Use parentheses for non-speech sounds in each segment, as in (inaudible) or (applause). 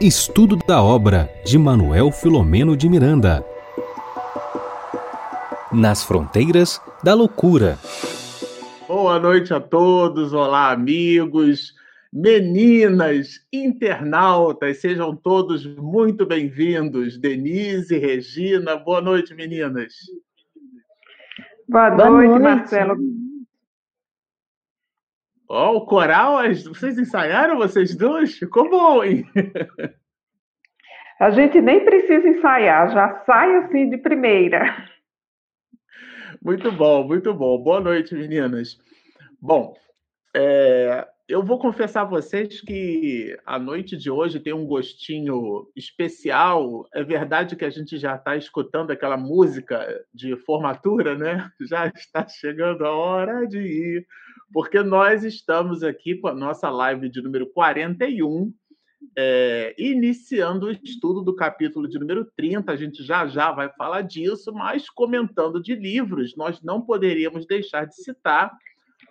Estudo da obra de Manuel Filomeno de Miranda. Nas fronteiras da loucura. Boa noite a todos, olá amigos, meninas, internautas, sejam todos muito bem-vindos. Denise, Regina, boa noite, meninas. Boa, boa noite, noite, Marcelo. Ó, oh, o coral, vocês ensaiaram vocês dois? Ficou bom, hein? A gente nem precisa ensaiar, já sai assim de primeira. Muito bom, muito bom. Boa noite, meninas. Bom, é, eu vou confessar a vocês que a noite de hoje tem um gostinho especial. É verdade que a gente já está escutando aquela música de formatura, né? Já está chegando a hora de ir porque nós estamos aqui com a nossa live de número 41, é, iniciando o estudo do capítulo de número 30. A gente já já vai falar disso, mas comentando de livros, nós não poderíamos deixar de citar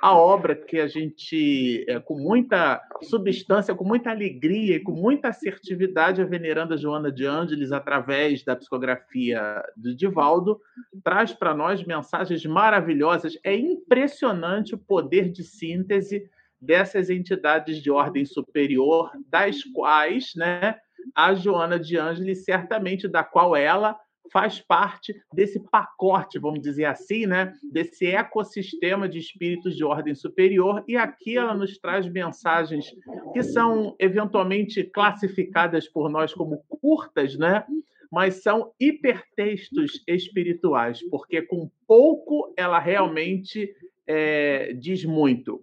a obra que a gente, é, com muita substância, com muita alegria e com muita assertividade, a veneranda Joana de Ângeles, através da psicografia do Divaldo, traz para nós mensagens maravilhosas. É impressionante o poder de síntese dessas entidades de ordem superior, das quais né, a Joana de Ângeles, certamente da qual ela faz parte desse pacote, vamos dizer assim, né? desse ecossistema de espíritos de ordem superior. E aqui ela nos traz mensagens que são eventualmente classificadas por nós como curtas, né? mas são hipertextos espirituais, porque com pouco ela realmente é, diz muito.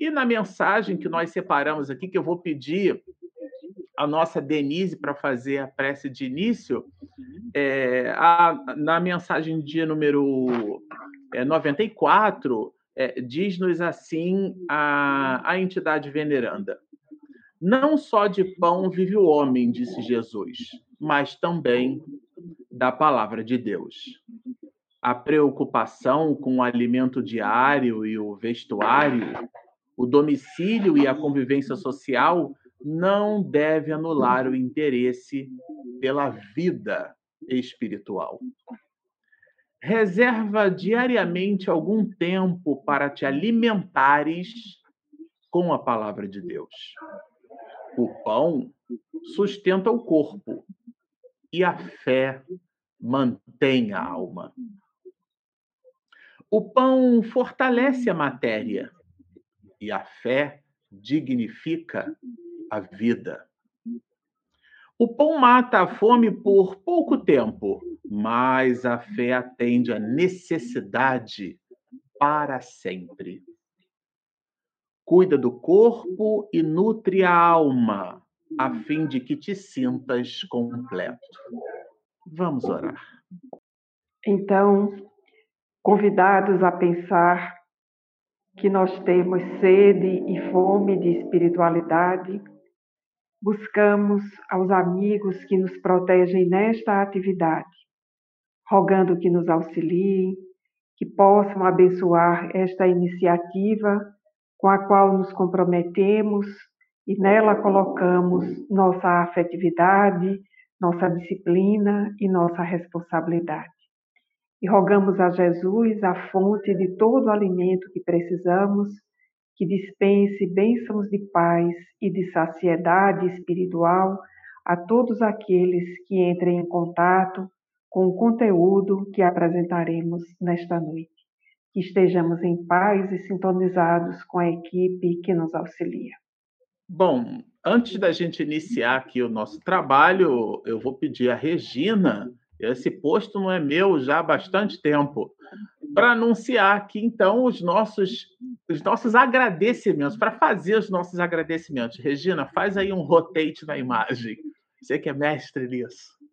E na mensagem que nós separamos aqui, que eu vou pedir a nossa Denise para fazer a prece de início, é, a, na mensagem dia número é, 94, é, diz-nos assim a, a entidade veneranda. Não só de pão vive o homem, disse Jesus, mas também da palavra de Deus. A preocupação com o alimento diário e o vestuário, o domicílio e a convivência social não deve anular o interesse pela vida espiritual. Reserva diariamente algum tempo para te alimentares com a palavra de Deus. O pão sustenta o corpo e a fé mantém a alma. O pão fortalece a matéria e a fé dignifica a vida. O pão mata a fome por pouco tempo, mas a fé atende à necessidade para sempre. Cuida do corpo e nutre a alma, a fim de que te sintas completo. Vamos orar. Então, convidados a pensar que nós temos sede e fome de espiritualidade, buscamos aos amigos que nos protegem nesta atividade, rogando que nos auxiliem, que possam abençoar esta iniciativa com a qual nos comprometemos e nela colocamos nossa afetividade, nossa disciplina e nossa responsabilidade. E rogamos a Jesus, a fonte de todo o alimento que precisamos, que dispense bênçãos de paz e de saciedade espiritual a todos aqueles que entrem em contato com o conteúdo que apresentaremos nesta noite. Que estejamos em paz e sintonizados com a equipe que nos auxilia. Bom, antes da gente iniciar aqui o nosso trabalho, eu vou pedir a Regina esse posto não é meu já há bastante tempo. Para anunciar aqui, então, os nossos, os nossos agradecimentos, para fazer os nossos agradecimentos. Regina, faz aí um rotate na imagem. Você que é mestre nisso.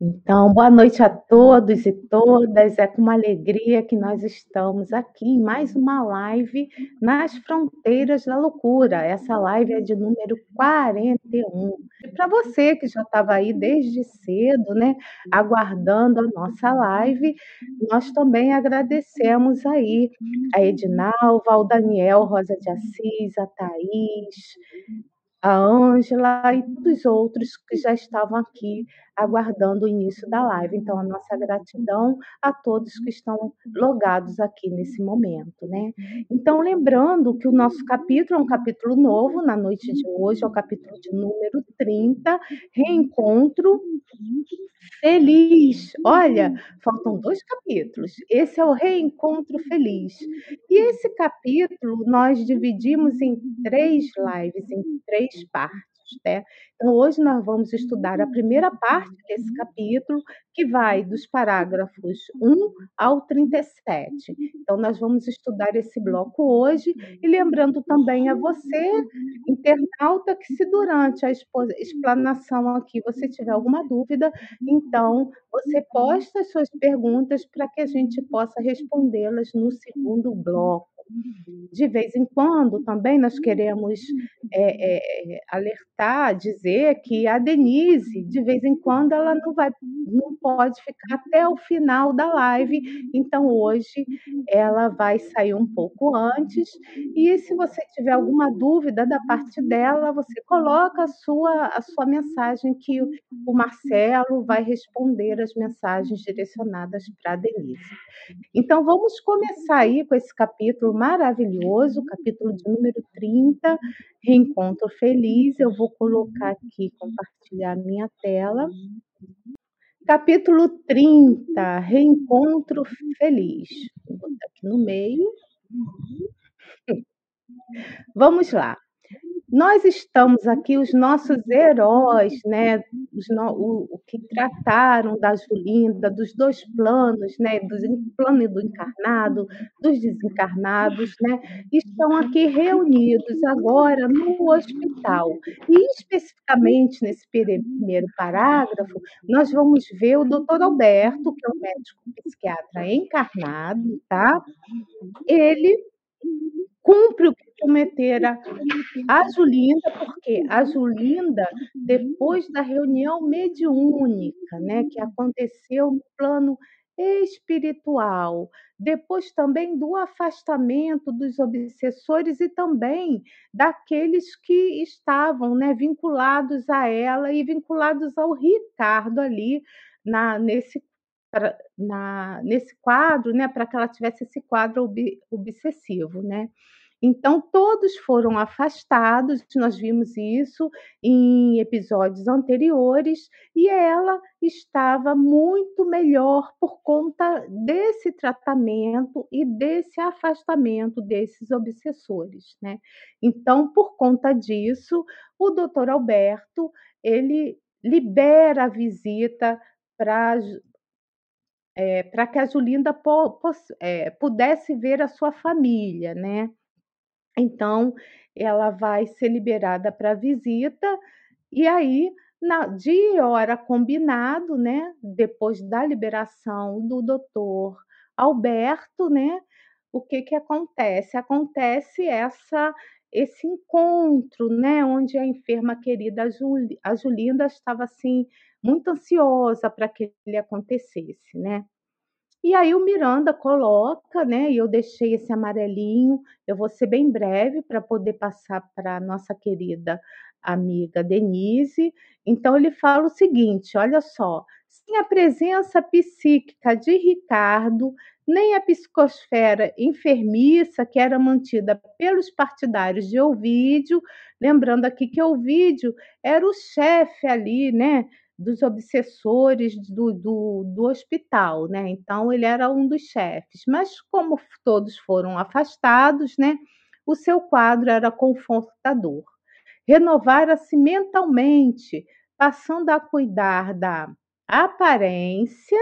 Então, boa noite a todos e todas. É com uma alegria que nós estamos aqui em mais uma live nas fronteiras da loucura. Essa live é de número 41. E para você que já estava aí desde cedo, né, aguardando a nossa live, nós também agradecemos aí a Edinalva, ao Daniel Rosa de Assis, a Thaís, a Ângela e dos outros que já estavam aqui aguardando o início da live. Então, a nossa gratidão a todos que estão logados aqui nesse momento, né? Então, lembrando que o nosso capítulo é um capítulo novo na noite de hoje, é o capítulo de número 30, Reencontro Feliz. Olha, faltam dois capítulos. Esse é o Reencontro Feliz. E esse capítulo nós dividimos em três lives, em três partes. Né? Então, hoje nós vamos estudar a primeira parte desse capítulo, que vai dos parágrafos 1 ao 37. Então, nós vamos estudar esse bloco hoje, e lembrando também a você, internauta, que se durante a explanação aqui você tiver alguma dúvida, então você posta as suas perguntas para que a gente possa respondê-las no segundo bloco. De vez em quando, também nós queremos é, é, alertar, dizer que a Denise, de vez em quando, ela não vai, não pode ficar até o final da live. Então, hoje ela vai sair um pouco antes. E se você tiver alguma dúvida da parte dela, você coloca a sua, a sua mensagem que o Marcelo vai responder as mensagens direcionadas para a Denise. Então, vamos começar aí com esse capítulo maravilhoso, capítulo de número 30, Reencontro Feliz. Eu vou colocar aqui, compartilhar a minha tela. Capítulo 30, Reencontro Feliz. Vou botar aqui no meio. Vamos lá. Nós estamos aqui, os nossos heróis, né, os no, o, o, que trataram da Julinda, dos dois planos, né, do plano do encarnado, dos desencarnados, né, estão aqui reunidos agora no hospital. E especificamente nesse primeiro parágrafo, nós vamos ver o doutor Alberto, que é um médico psiquiatra encarnado, tá? Ele cumpre o prometera a Julinda, porque a Julinda, depois da reunião mediúnica, né, que aconteceu no plano espiritual, depois também do afastamento dos obsessores e também daqueles que estavam né, vinculados a ela e vinculados ao Ricardo ali na, nesse, na, nesse quadro, né, para que ela tivesse esse quadro ob, obsessivo. Né? Então, todos foram afastados, nós vimos isso em episódios anteriores, e ela estava muito melhor por conta desse tratamento e desse afastamento desses obsessores, né? Então, por conta disso, o doutor Alberto, ele libera a visita para é, para que a Julinda po, é, pudesse ver a sua família, né? Então, ela vai ser liberada para visita, e aí, na, de hora combinado, né, depois da liberação do doutor Alberto, né, o que, que acontece? Acontece essa esse encontro, né, onde a enferma querida a Julinda estava assim muito ansiosa para que ele acontecesse, né? E aí o Miranda coloca, né? E eu deixei esse amarelinho. Eu vou ser bem breve para poder passar para nossa querida amiga Denise. Então ele fala o seguinte: olha só, sem a presença psíquica de Ricardo, nem a psicosfera enfermiça que era mantida pelos partidários de Ovídio, lembrando aqui que Ovídio era o chefe ali, né, dos obsessores do, do, do hospital, né? Então ele era um dos chefes. Mas como todos foram afastados, né? O seu quadro era confortador. Renovara-se mentalmente, passando a cuidar da aparência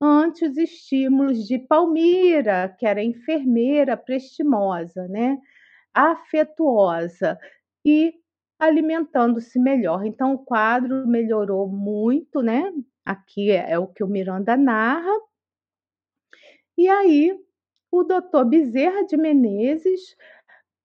ante os estímulos de Palmira, que era enfermeira prestimosa, né? afetuosa e alimentando-se melhor. Então, o quadro melhorou muito, né? Aqui é, é o que o Miranda narra. E aí, o doutor Bezerra de Menezes,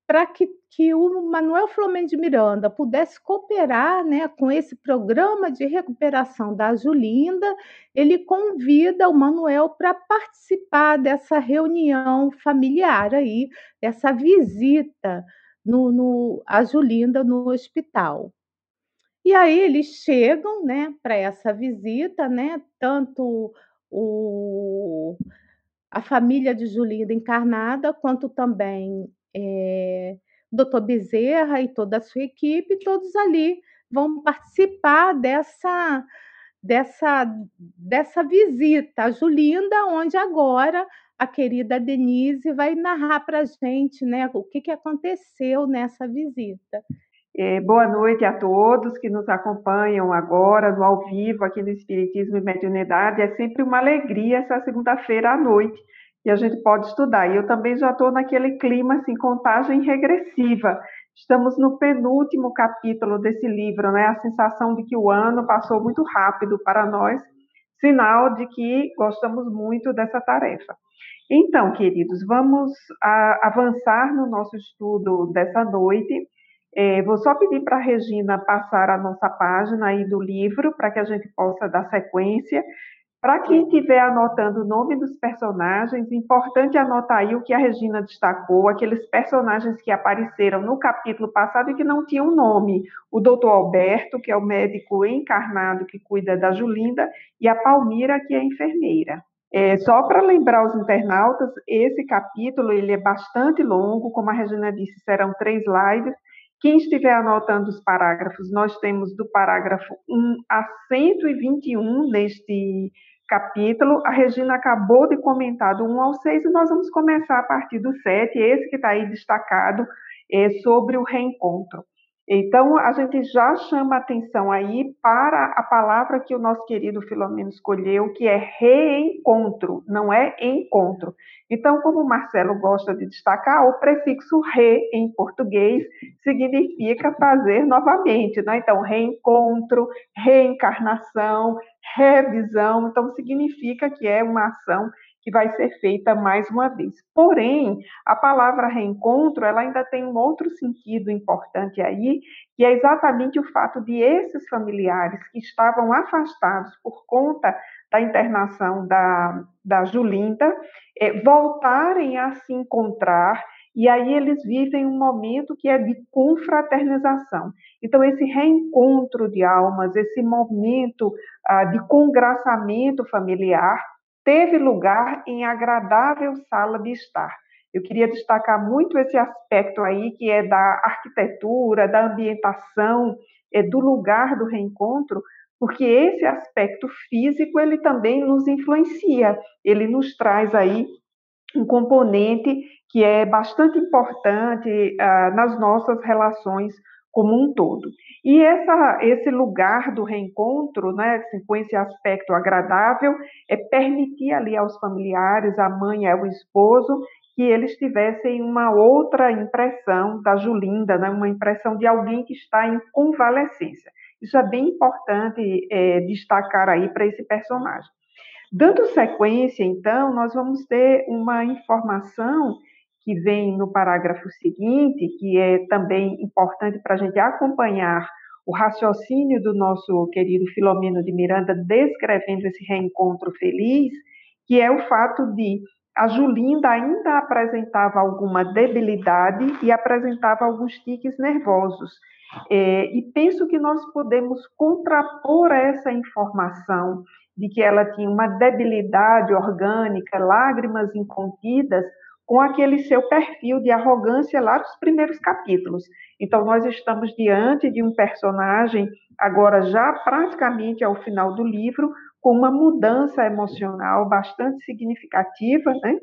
para que, que o Manuel Flamengo de Miranda pudesse cooperar né, com esse programa de recuperação da Julinda, ele convida o Manuel para participar dessa reunião familiar aí, dessa visita no, no, a Julinda no hospital. E aí eles chegam, né, para essa visita, né, tanto o, a família de Julinda encarnada, quanto também é, doutor Bezerra e toda a sua equipe, todos ali vão participar dessa dessa dessa visita a Julinda, onde agora a querida Denise vai narrar para a gente, né, o que, que aconteceu nessa visita. É, boa noite a todos que nos acompanham agora no ao vivo aqui no Espiritismo e Mediunidade. É sempre uma alegria essa segunda-feira à noite e a gente pode estudar. E eu também já estou naquele clima assim, contagem regressiva. Estamos no penúltimo capítulo desse livro, né? A sensação de que o ano passou muito rápido para nós, sinal de que gostamos muito dessa tarefa. Então, queridos, vamos a, avançar no nosso estudo dessa noite. É, vou só pedir para a Regina passar a nossa página aí do livro, para que a gente possa dar sequência. Para quem estiver anotando o nome dos personagens, importante anotar aí o que a Regina destacou, aqueles personagens que apareceram no capítulo passado e que não tinham nome. O doutor Alberto, que é o médico encarnado que cuida da Julinda, e a Palmira, que é enfermeira. É, só para lembrar os internautas, esse capítulo ele é bastante longo, como a Regina disse, serão três lives. Quem estiver anotando os parágrafos, nós temos do parágrafo 1 a 121 neste capítulo. A Regina acabou de comentar do 1 ao 6 e nós vamos começar a partir do 7, esse que está aí destacado, é sobre o reencontro. Então, a gente já chama atenção aí para a palavra que o nosso querido Filomeno escolheu, que é reencontro, não é encontro. Então, como o Marcelo gosta de destacar, o prefixo re em português significa fazer novamente, né? Então, reencontro, reencarnação, revisão, então significa que é uma ação que vai ser feita mais uma vez. Porém, a palavra reencontro, ela ainda tem um outro sentido importante aí, que é exatamente o fato de esses familiares que estavam afastados por conta da internação da, da Julinda, é, voltarem a se encontrar e aí eles vivem um momento que é de confraternização. Então, esse reencontro de almas, esse momento ah, de congraçamento familiar, teve lugar em agradável sala de estar. Eu queria destacar muito esse aspecto aí, que é da arquitetura, da ambientação, é do lugar do reencontro, porque esse aspecto físico ele também nos influencia, ele nos traz aí um componente que é bastante importante uh, nas nossas relações como um todo. E essa, esse lugar do reencontro, né, assim, com esse aspecto agradável, é permitir ali aos familiares, a mãe ao esposo, que eles tivessem uma outra impressão da Julinda, né, uma impressão de alguém que está em convalescência. Isso é bem importante é, destacar aí para esse personagem. Dando sequência, então, nós vamos ter uma informação que vem no parágrafo seguinte, que é também importante para a gente acompanhar o raciocínio do nosso querido Filomeno de Miranda descrevendo esse reencontro feliz, que é o fato de a Julinda ainda apresentava alguma debilidade e apresentava alguns tiques nervosos. É, e penso que nós podemos contrapor essa informação de que ela tinha uma debilidade orgânica, lágrimas incontidas, com aquele seu perfil de arrogância lá dos primeiros capítulos. Então, nós estamos diante de um personagem, agora já praticamente ao final do livro, com uma mudança emocional bastante significativa, né?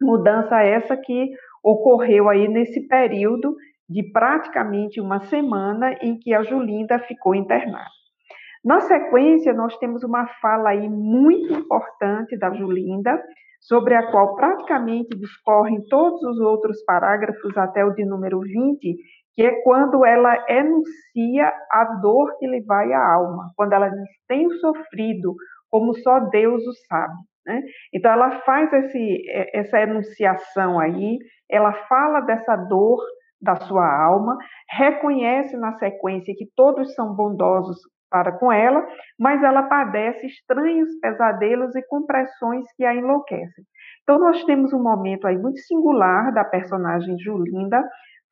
Mudança essa que ocorreu aí nesse período de praticamente uma semana em que a Julinda ficou internada. Na sequência, nós temos uma fala aí muito importante da Julinda, sobre a qual praticamente discorrem todos os outros parágrafos até o de número 20, que é quando ela enuncia a dor que lhe vai à alma, quando ela diz, tenho sofrido, como só Deus o sabe. Né? Então, ela faz esse, essa enunciação aí, ela fala dessa dor da sua alma, reconhece na sequência que todos são bondosos para com ela, mas ela padece estranhos pesadelos e compressões que a enlouquecem. Então, nós temos um momento aí muito singular da personagem Julinda,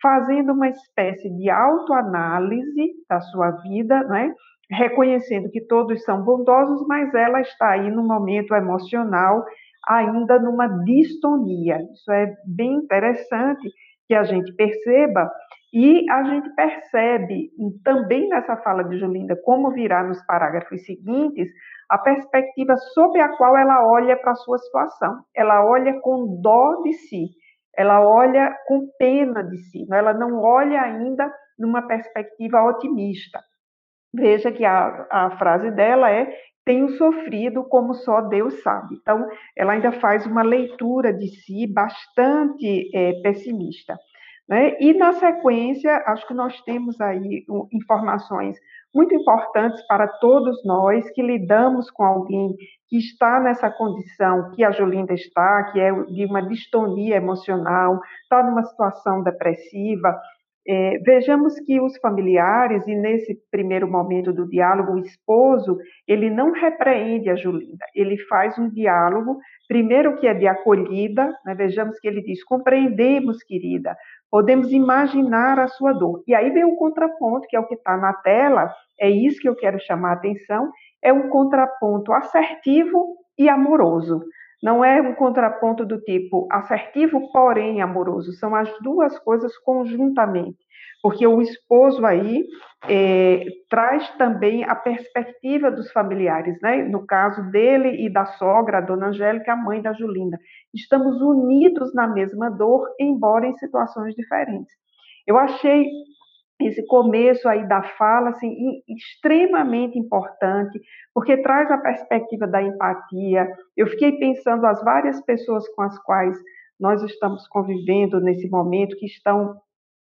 fazendo uma espécie de autoanálise da sua vida, né? reconhecendo que todos são bondosos, mas ela está aí no momento emocional ainda numa distonia. Isso é bem interessante que a gente perceba e a gente percebe também nessa fala de Julinda, como virá nos parágrafos seguintes, a perspectiva sob a qual ela olha para a sua situação. Ela olha com dó de si, ela olha com pena de si, ela não olha ainda numa perspectiva otimista. Veja que a, a frase dela é: tenho sofrido como só Deus sabe. Então, ela ainda faz uma leitura de si bastante é, pessimista. Né? E, na sequência, acho que nós temos aí informações muito importantes para todos nós que lidamos com alguém que está nessa condição que a Jolinda está, que é de uma distonia emocional, está numa situação depressiva, é, vejamos que os familiares, e nesse primeiro momento do diálogo, o esposo, ele não repreende a Julinda, ele faz um diálogo, primeiro que é de acolhida, né, vejamos que ele diz: compreendemos, querida, podemos imaginar a sua dor. E aí vem o contraponto, que é o que está na tela, é isso que eu quero chamar a atenção, é um contraponto assertivo e amoroso. Não é um contraponto do tipo assertivo, porém amoroso. São as duas coisas conjuntamente. Porque o esposo aí é, traz também a perspectiva dos familiares, né? No caso dele e da sogra, a dona Angélica, a mãe da Julinda. Estamos unidos na mesma dor, embora em situações diferentes. Eu achei esse começo aí da fala assim extremamente importante porque traz a perspectiva da empatia. Eu fiquei pensando as várias pessoas com as quais nós estamos convivendo nesse momento que estão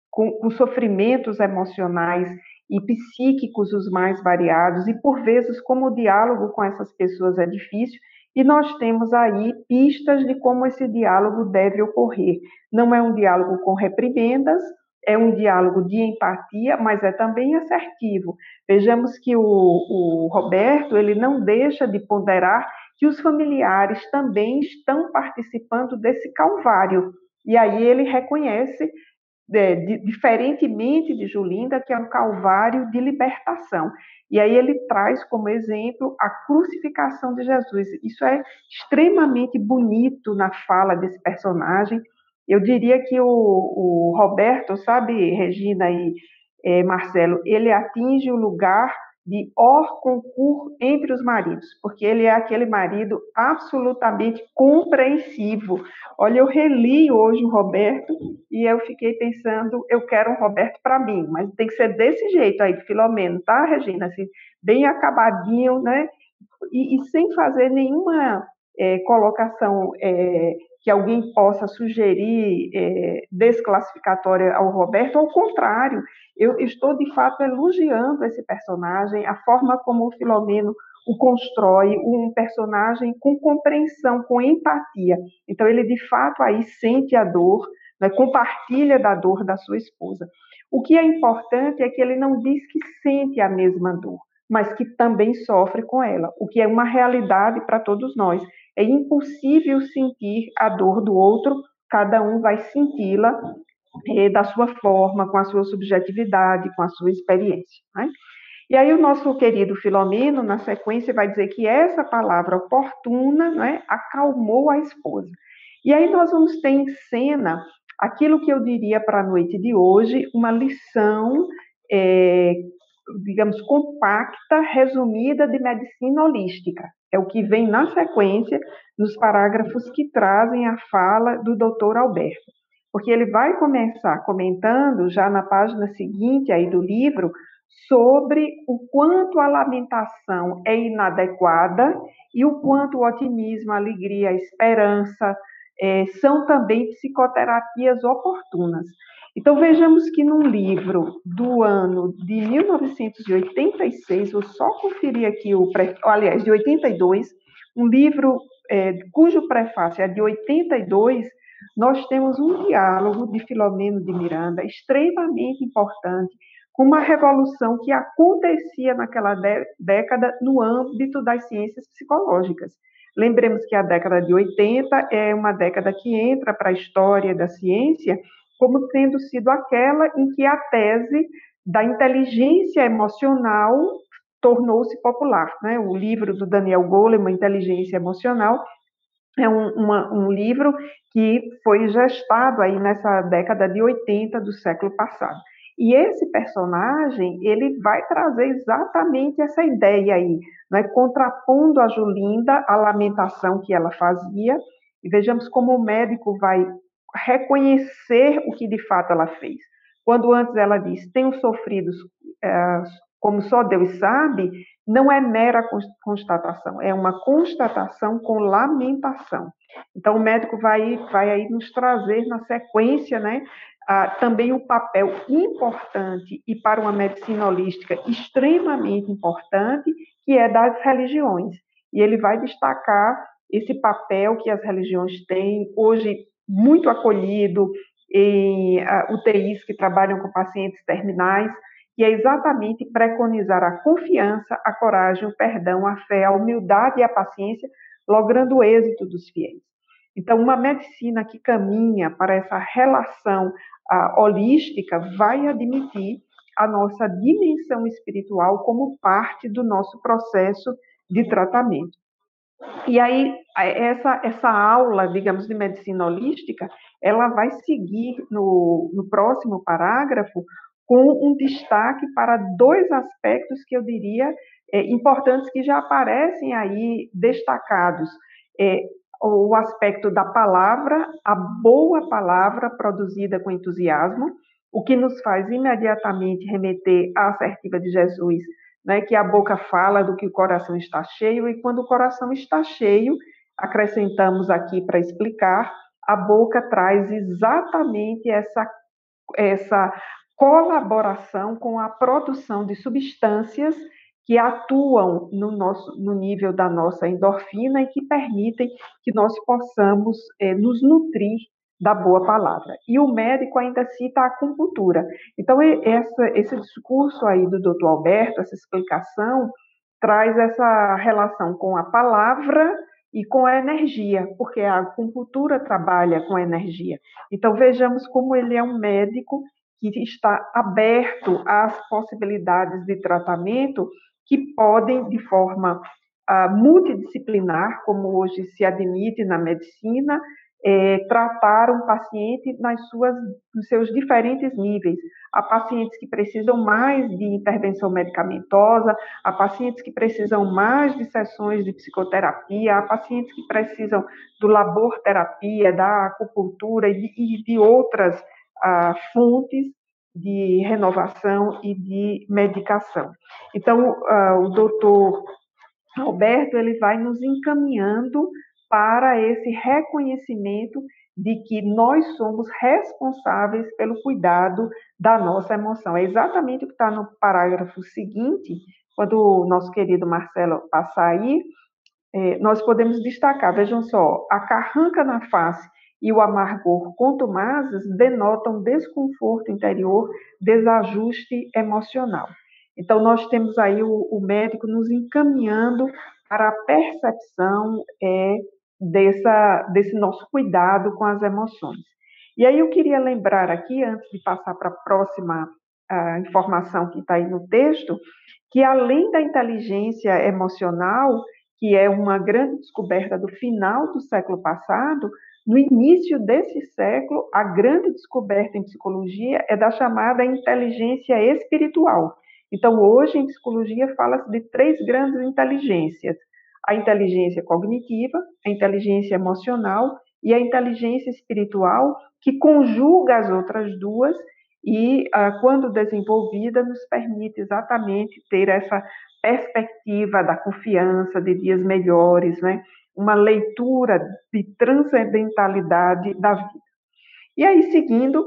com, com sofrimentos emocionais e psíquicos os mais variados e por vezes como o diálogo com essas pessoas é difícil e nós temos aí pistas de como esse diálogo deve ocorrer. Não é um diálogo com reprimendas é um diálogo de empatia, mas é também assertivo. Vejamos que o, o, Roberto ele não deixa de ponderar que os familiares também estão participando desse calvário. E aí ele reconhece, é, de, diferentemente de Julinda, que é um calvário de libertação. E aí ele traz como exemplo a crucificação de Jesus. Isso é extremamente bonito na fala desse personagem eu diria que o, o Roberto, sabe, Regina e é, Marcelo, ele atinge o lugar de or concurso entre os maridos, porque ele é aquele marido absolutamente compreensivo. Olha, eu reli hoje o Roberto e eu fiquei pensando, eu quero um Roberto para mim, mas tem que ser desse jeito aí, Filomeno, tá, Regina? Assim, bem acabadinho, né? E, e sem fazer nenhuma é, colocação é, que alguém possa sugerir é, desclassificatória ao Roberto, ao contrário, eu estou de fato elogiando esse personagem, a forma como o Filomeno o constrói, um personagem com compreensão, com empatia. Então, ele de fato aí sente a dor, né, compartilha da dor da sua esposa. O que é importante é que ele não diz que sente a mesma dor, mas que também sofre com ela, o que é uma realidade para todos nós. É impossível sentir a dor do outro, cada um vai senti-la é, da sua forma, com a sua subjetividade, com a sua experiência. Né? E aí o nosso querido Filomeno, na sequência, vai dizer que essa palavra oportuna né, acalmou a esposa. E aí nós vamos ter em cena aquilo que eu diria para a noite de hoje, uma lição, é, digamos, compacta, resumida de medicina holística. É o que vem na sequência nos parágrafos que trazem a fala do doutor Alberto. Porque ele vai começar comentando, já na página seguinte aí do livro, sobre o quanto a lamentação é inadequada e o quanto o otimismo, a alegria, a esperança é, são também psicoterapias oportunas. Então vejamos que num livro do ano de 1986, vou só conferir aqui o, aliás, de 82, um livro é, cujo prefácio é de 82, nós temos um diálogo de Filomeno de Miranda extremamente importante com uma revolução que acontecia naquela década no âmbito das ciências psicológicas. Lembremos que a década de 80 é uma década que entra para a história da ciência como tendo sido aquela em que a tese da inteligência emocional tornou-se popular. Né? O livro do Daniel Goleman, Inteligência Emocional, é um, uma, um livro que foi gestado aí nessa década de 80 do século passado. E esse personagem, ele vai trazer exatamente essa ideia aí, né? contrapondo a Julinda, a lamentação que ela fazia, e vejamos como o médico vai reconhecer o que de fato ela fez. Quando antes ela diz, tenho sofrido é, como só Deus sabe, não é mera constatação, é uma constatação com lamentação. Então, o médico vai, vai aí nos trazer na sequência, né, ah, também um papel importante e para uma medicina holística extremamente importante, que é das religiões. E ele vai destacar esse papel que as religiões têm, hoje muito acolhido em uh, UTIs que trabalham com pacientes terminais, que é exatamente preconizar a confiança, a coragem, o perdão, a fé, a humildade e a paciência, logrando o êxito dos fiéis. Então, uma medicina que caminha para essa relação uh, holística vai admitir a nossa dimensão espiritual como parte do nosso processo de tratamento. E aí, essa, essa aula, digamos, de medicina holística, ela vai seguir no, no próximo parágrafo com um destaque para dois aspectos que eu diria é, importantes que já aparecem aí destacados. É, o aspecto da palavra, a boa palavra produzida com entusiasmo, o que nos faz imediatamente remeter à assertiva de Jesus né, que a boca fala do que o coração está cheio, e quando o coração está cheio, acrescentamos aqui para explicar, a boca traz exatamente essa, essa colaboração com a produção de substâncias que atuam no, nosso, no nível da nossa endorfina e que permitem que nós possamos é, nos nutrir da boa palavra. E o médico ainda cita a acupuntura. Então, essa, esse discurso aí do doutor Alberto, essa explicação, traz essa relação com a palavra e com a energia, porque a acupuntura trabalha com a energia. Então, vejamos como ele é um médico que está aberto às possibilidades de tratamento que podem, de forma uh, multidisciplinar, como hoje se admite na medicina, é, tratar um paciente nas suas, nos seus diferentes níveis. Há pacientes que precisam mais de intervenção medicamentosa, há pacientes que precisam mais de sessões de psicoterapia, há pacientes que precisam do labor-terapia, da acupuntura e de, e de outras ah, fontes de renovação e de medicação. Então, ah, o doutor Alberto ele vai nos encaminhando para esse reconhecimento de que nós somos responsáveis pelo cuidado da nossa emoção. É exatamente o que está no parágrafo seguinte, quando o nosso querido Marcelo passar aí, é, nós podemos destacar, vejam só, a carranca na face e o amargor contumazes denotam desconforto interior, desajuste emocional. Então, nós temos aí o, o médico nos encaminhando para a percepção é, dessa, desse nosso cuidado com as emoções. E aí eu queria lembrar aqui, antes de passar para a próxima informação que está aí no texto, que além da inteligência emocional, que é uma grande descoberta do final do século passado, no início desse século, a grande descoberta em psicologia é da chamada inteligência espiritual. Então, hoje, em psicologia, fala-se de três grandes inteligências: a inteligência cognitiva, a inteligência emocional e a inteligência espiritual, que conjuga as outras duas e, ah, quando desenvolvida, nos permite exatamente ter essa perspectiva da confiança, de dias melhores, né? uma leitura de transcendentalidade da vida. E aí, seguindo,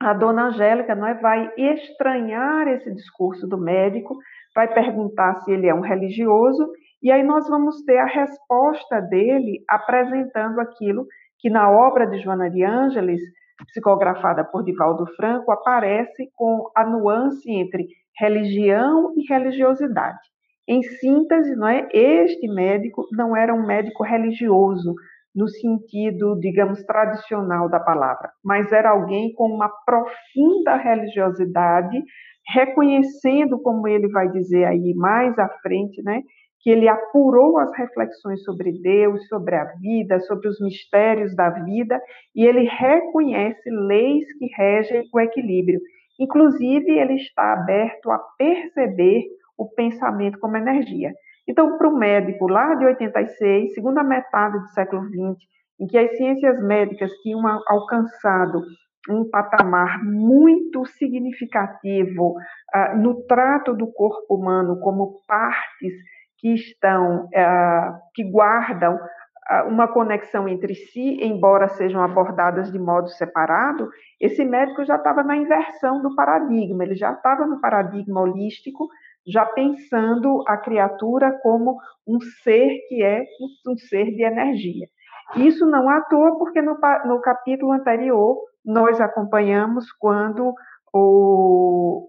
a dona Angélica não é, vai estranhar esse discurso do médico, vai perguntar se ele é um religioso e aí nós vamos ter a resposta dele apresentando aquilo que na obra de Joana de Ângeles, psicografada por Divaldo Franco, aparece com a nuance entre religião e religiosidade. Em síntese, não é? Este médico não era um médico religioso, no sentido, digamos, tradicional da palavra, mas era alguém com uma profunda religiosidade, reconhecendo, como ele vai dizer aí mais à frente, né, que ele apurou as reflexões sobre Deus, sobre a vida, sobre os mistérios da vida, e ele reconhece leis que regem o equilíbrio. Inclusive, ele está aberto a perceber o pensamento como energia. Então, para o médico lá de 86, segunda metade do século XX, em que as ciências médicas tinham alcançado um patamar muito significativo uh, no trato do corpo humano como partes que estão, uh, que guardam uh, uma conexão entre si, embora sejam abordadas de modo separado, esse médico já estava na inversão do paradigma, ele já estava no paradigma holístico já pensando a criatura como um ser que é um ser de energia. Isso não à toa, porque no, no capítulo anterior nós acompanhamos quando o,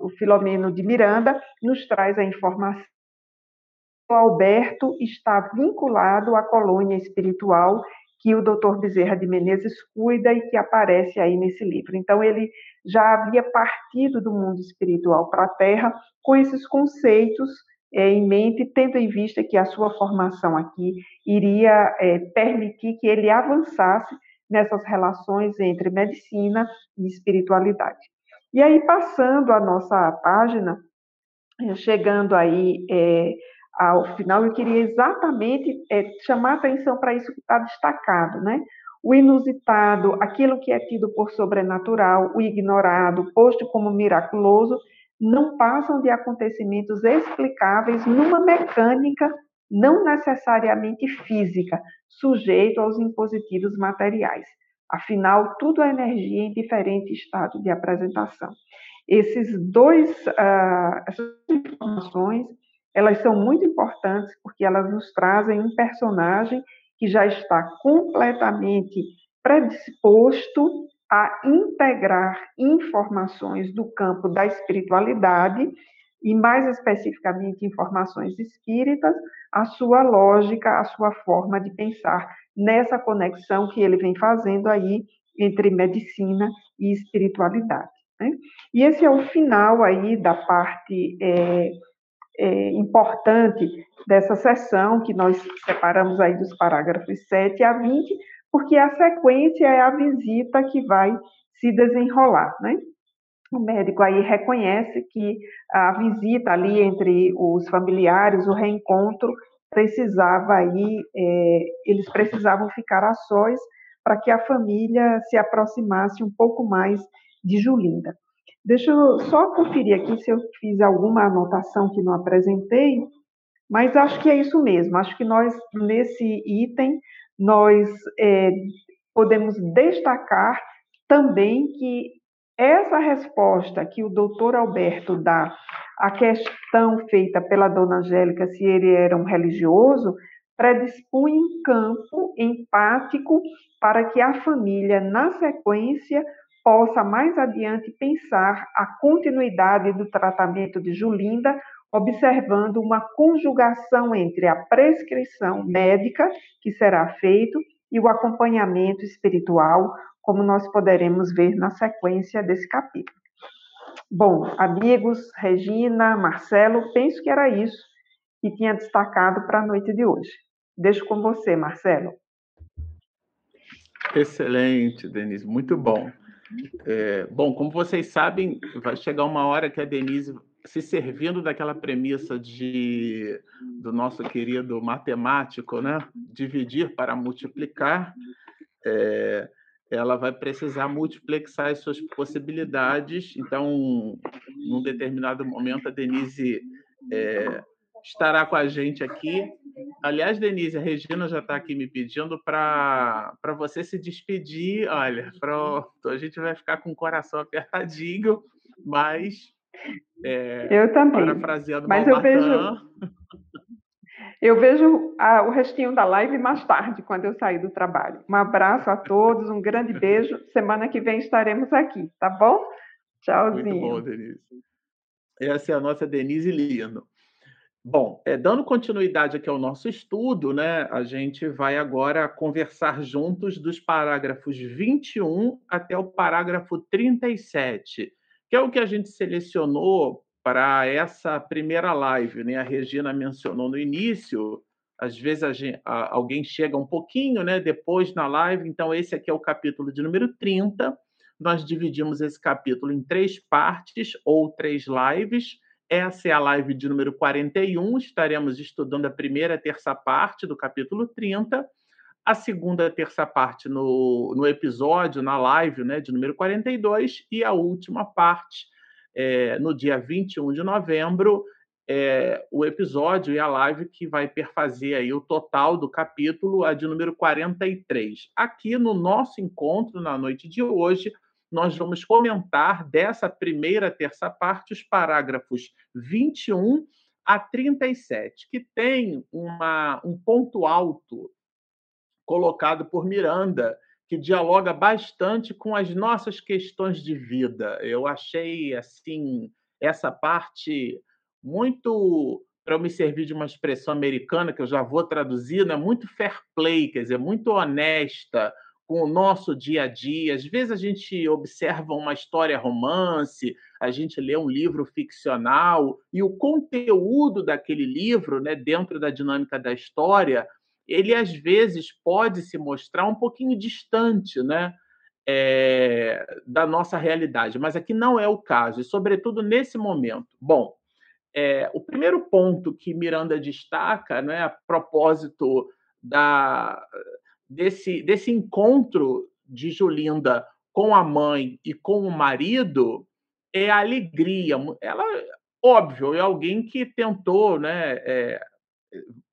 o Filomeno de Miranda nos traz a informação Alberto está vinculado à colônia espiritual que o Dr. Bezerra de Menezes cuida e que aparece aí nesse livro. Então, ele já havia partido do mundo espiritual para a Terra com esses conceitos é, em mente, tendo em vista que a sua formação aqui iria é, permitir que ele avançasse nessas relações entre medicina e espiritualidade. E aí, passando a nossa página, chegando aí é, ao final, eu queria exatamente é, chamar atenção para isso que está destacado, né? O inusitado, aquilo que é tido por sobrenatural, o ignorado, posto como miraculoso, não passam de acontecimentos explicáveis numa mecânica não necessariamente física, sujeito aos impositivos materiais. Afinal, tudo é energia em diferente estado de apresentação. Esses dois, uh, essas informações elas são muito importantes porque elas nos trazem um personagem que já está completamente predisposto a integrar informações do campo da espiritualidade e mais especificamente informações espíritas, a sua lógica, a sua forma de pensar nessa conexão que ele vem fazendo aí entre medicina e espiritualidade. Né? E esse é o final aí da parte é, é, importante dessa sessão, que nós separamos aí dos parágrafos 7 a 20, porque a sequência é a visita que vai se desenrolar, né? O médico aí reconhece que a visita ali entre os familiares, o reencontro, precisava aí, é, eles precisavam ficar a sós para que a família se aproximasse um pouco mais de Julinda. Deixa eu só conferir aqui se eu fiz alguma anotação que não apresentei, mas acho que é isso mesmo. Acho que nós, nesse item, nós é, podemos destacar também que essa resposta que o doutor Alberto dá à questão feita pela dona Angélica se ele era um religioso, predispõe um campo empático para que a família, na sequência, possa mais adiante pensar a continuidade do tratamento de Julinda, observando uma conjugação entre a prescrição médica que será feito e o acompanhamento espiritual, como nós poderemos ver na sequência desse capítulo. Bom, amigos, Regina, Marcelo, penso que era isso que tinha destacado para a noite de hoje. Deixo com você, Marcelo. Excelente, Denise, muito bom. É, bom, como vocês sabem, vai chegar uma hora que a Denise, se servindo daquela premissa de, do nosso querido matemático, né? dividir para multiplicar, é, ela vai precisar multiplexar as suas possibilidades. Então, num determinado momento, a Denise é, estará com a gente aqui. Aliás, Denise, a Regina já está aqui me pedindo para você se despedir. Olha, pronto, a gente vai ficar com o coração apertadinho, mas. É, eu também. Parafraseando mas eu vejo, eu vejo a, o restinho da live mais tarde, quando eu sair do trabalho. Um abraço a todos, um grande beijo. Semana que vem estaremos aqui, tá bom? Tchauzinho. Muito bom, Denise. Essa é a nossa Denise Lino. Bom, é, dando continuidade aqui ao nosso estudo, né, a gente vai agora conversar juntos dos parágrafos 21 até o parágrafo 37, que é o que a gente selecionou para essa primeira live. Né? A Regina mencionou no início, às vezes a gente, a, alguém chega um pouquinho né, depois na live, então esse aqui é o capítulo de número 30. Nós dividimos esse capítulo em três partes ou três lives essa é a live de número 41. Estaremos estudando a primeira terça parte do capítulo 30, a segunda terça parte no, no episódio, na live né, de número 42, e a última parte é, no dia 21 de novembro, é, o episódio e a live que vai perfazer aí o total do capítulo, a de número 43. Aqui no nosso encontro, na noite de hoje, nós vamos comentar dessa primeira terça parte os parágrafos 21 a 37, que tem uma, um ponto alto colocado por Miranda, que dialoga bastante com as nossas questões de vida. Eu achei assim essa parte muito para eu me servir de uma expressão americana que eu já vou traduzir, né? muito fair play, quer dizer, muito honesta, com o nosso dia a dia. Às vezes a gente observa uma história romance, a gente lê um livro ficcional e o conteúdo daquele livro, né, dentro da dinâmica da história, ele às vezes pode se mostrar um pouquinho distante, né? É, da nossa realidade, mas aqui não é o caso, e sobretudo nesse momento. Bom, é, o primeiro ponto que Miranda destaca, né, a propósito da, desse, desse encontro de Julinda com a mãe e com o marido é a alegria. Ela, óbvio, é alguém que tentou, né, é,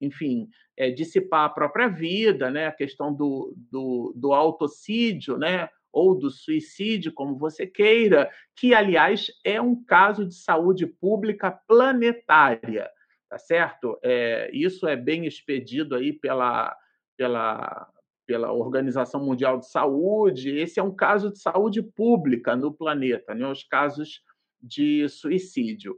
enfim, é, dissipar a própria vida, né, a questão do, do, do autocídio, né, ou do suicídio, como você queira, que, aliás, é um caso de saúde pública planetária, tá certo? É, isso é bem expedido aí pela, pela pela Organização Mundial de Saúde, esse é um caso de saúde pública no planeta, né? os casos de suicídio.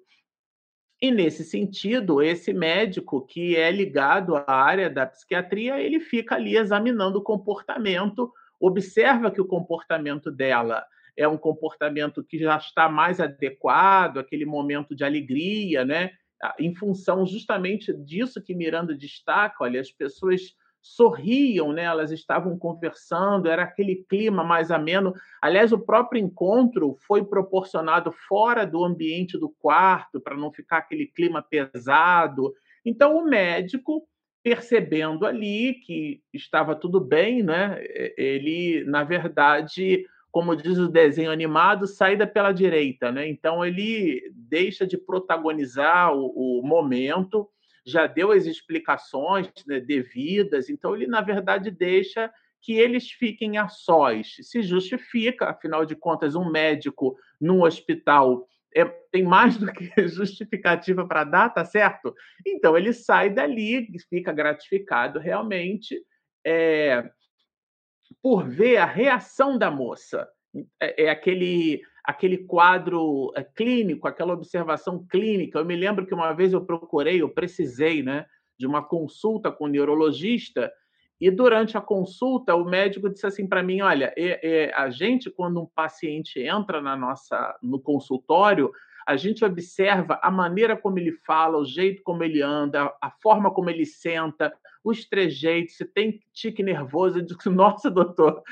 E nesse sentido, esse médico que é ligado à área da psiquiatria, ele fica ali examinando o comportamento, observa que o comportamento dela é um comportamento que já está mais adequado, aquele momento de alegria, né? Em função justamente disso que Miranda destaca, olha, as pessoas sorriam, né? elas estavam conversando, era aquele clima mais ameno. Aliás, o próprio encontro foi proporcionado fora do ambiente do quarto, para não ficar aquele clima pesado. Então, o médico, percebendo ali que estava tudo bem, né? ele, na verdade, como diz o desenho animado, saída pela direita. Né? Então, ele deixa de protagonizar o, o momento já deu as explicações né, devidas, então ele, na verdade, deixa que eles fiquem a sós. Se justifica, afinal de contas, um médico num hospital é, tem mais do que (laughs) justificativa para dar, tá certo? Então ele sai dali, fica gratificado realmente é, por ver a reação da moça. É, é aquele aquele quadro eh, clínico, aquela observação clínica. Eu me lembro que uma vez eu procurei, eu precisei, né, de uma consulta com o neurologista e durante a consulta o médico disse assim para mim, olha, é, é, a gente quando um paciente entra na nossa no consultório a gente observa a maneira como ele fala, o jeito como ele anda, a forma como ele senta, os trejeitos, se tem tique nervoso. Eu digo, (laughs) nossa, doutor,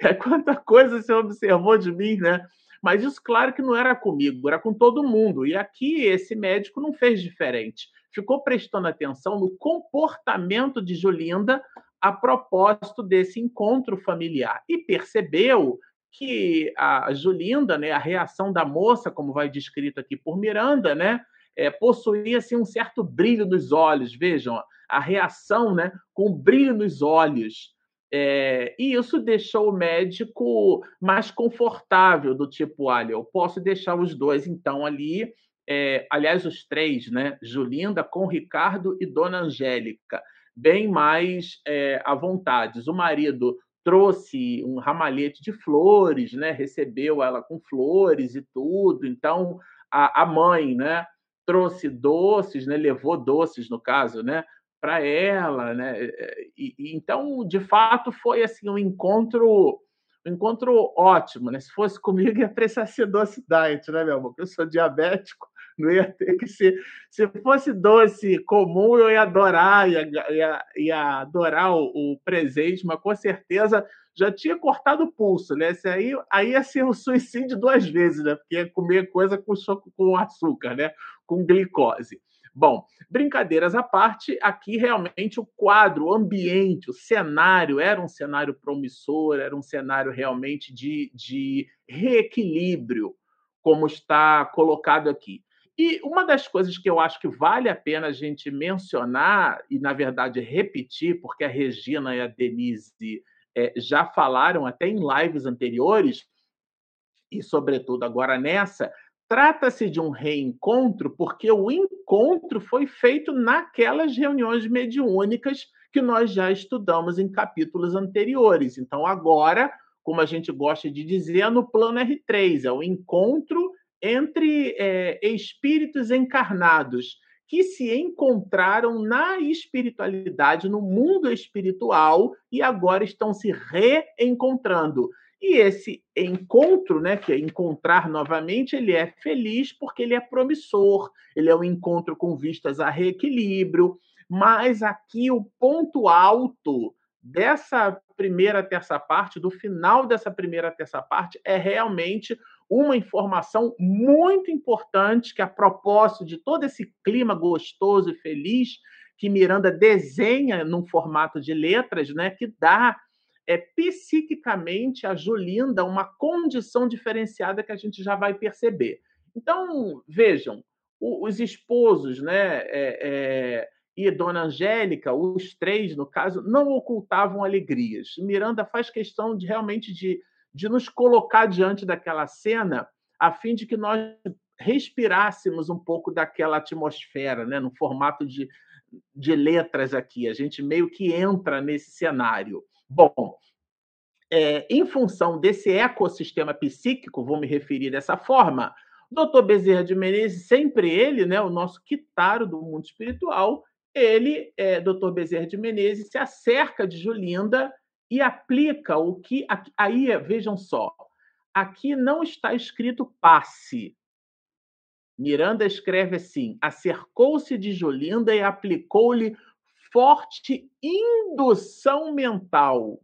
é quanta coisa você observou de mim, né? Mas isso, claro que não era comigo, era com todo mundo. E aqui esse médico não fez diferente. Ficou prestando atenção no comportamento de Julinda a propósito desse encontro familiar e percebeu que a Julinda, né, a reação da moça, como vai descrito aqui por Miranda, né, é, possuía assim, um certo brilho nos olhos. Vejam, a reação né, com brilho nos olhos. É, e isso deixou o médico mais confortável, do tipo, olha, eu posso deixar os dois, então, ali, é, aliás, os três, né? Julinda com Ricardo e Dona Angélica, bem mais é, à vontade. O marido trouxe um ramalhete de flores, né? Recebeu ela com flores e tudo. Então a, a mãe, né? trouxe doces, né? levou doces, no caso, né? Para ela, né? E, e, então, de fato, foi assim um encontro, um encontro ótimo, né? Se fosse comigo, ia precisar ser doce diet, né, meu amor? Eu sou diabético, não ia ter que ser. Se fosse doce comum, eu ia adorar, ia, ia, ia adorar o, o presente, mas com certeza já tinha cortado o pulso, né? Esse aí, aí ia ser um suicídio duas vezes, né? Porque ia comer coisa com, com açúcar, né? Com glicose. Bom, brincadeiras à parte, aqui realmente o quadro, o ambiente, o cenário era um cenário promissor, era um cenário realmente de, de reequilíbrio, como está colocado aqui. E uma das coisas que eu acho que vale a pena a gente mencionar, e na verdade repetir, porque a Regina e a Denise é, já falaram até em lives anteriores, e sobretudo agora nessa, trata-se de um reencontro porque o encontro foi feito naquelas reuniões mediúnicas que nós já estudamos em capítulos anteriores. Então, agora, como a gente gosta de dizer, é no plano R3, é o encontro entre é, espíritos encarnados que se encontraram na espiritualidade, no mundo espiritual, e agora estão se reencontrando. E esse encontro, né, que é encontrar novamente, ele é feliz porque ele é promissor, ele é um encontro com vistas a reequilíbrio, mas aqui o ponto alto dessa primeira terça parte, do final dessa primeira terça parte, é realmente uma informação muito importante que, a propósito de todo esse clima gostoso e feliz que Miranda desenha num formato de letras, né, que dá é, psiquicamente a Julinda uma condição diferenciada que a gente já vai perceber. Então, vejam, o, os esposos, né, é, é, e Dona Angélica, os três, no caso, não ocultavam alegrias. Miranda faz questão de realmente de de nos colocar diante daquela cena a fim de que nós respirássemos um pouco daquela atmosfera, né? no formato de, de letras aqui. A gente meio que entra nesse cenário. Bom, é, em função desse ecossistema psíquico, vou me referir dessa forma, Dr. Bezerra de Menezes, sempre ele, né, o nosso quitaro do mundo espiritual, ele, é, Dr. Bezerra de Menezes, se acerca de Julinda e aplica o que. Aí, vejam só, aqui não está escrito passe. Miranda escreve assim: acercou-se de Jolinda e aplicou-lhe forte indução mental.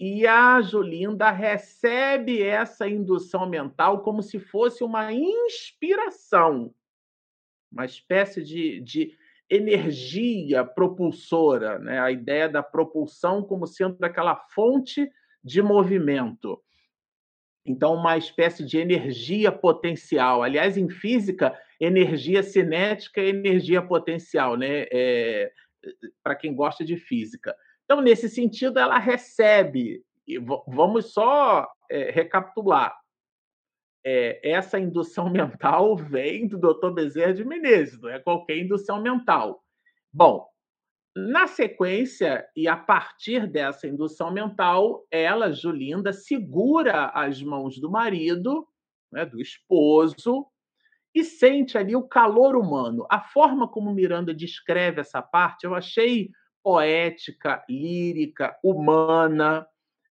E a Jolinda recebe essa indução mental como se fosse uma inspiração, uma espécie de, de energia propulsora, né? a ideia da propulsão como sendo aquela fonte de movimento. Então, uma espécie de energia potencial. Aliás, em física, energia cinética é energia potencial, né? É, Para quem gosta de física. Então, nesse sentido, ela recebe. Vamos só é, recapitular é, essa indução (laughs) mental vem do Dr. Bezerra de Menezes, não é qualquer indução mental. Bom, na sequência, e a partir dessa indução mental, ela, Julinda, segura as mãos do marido, né, do esposo, e sente ali o calor humano. A forma como Miranda descreve essa parte eu achei poética, lírica, humana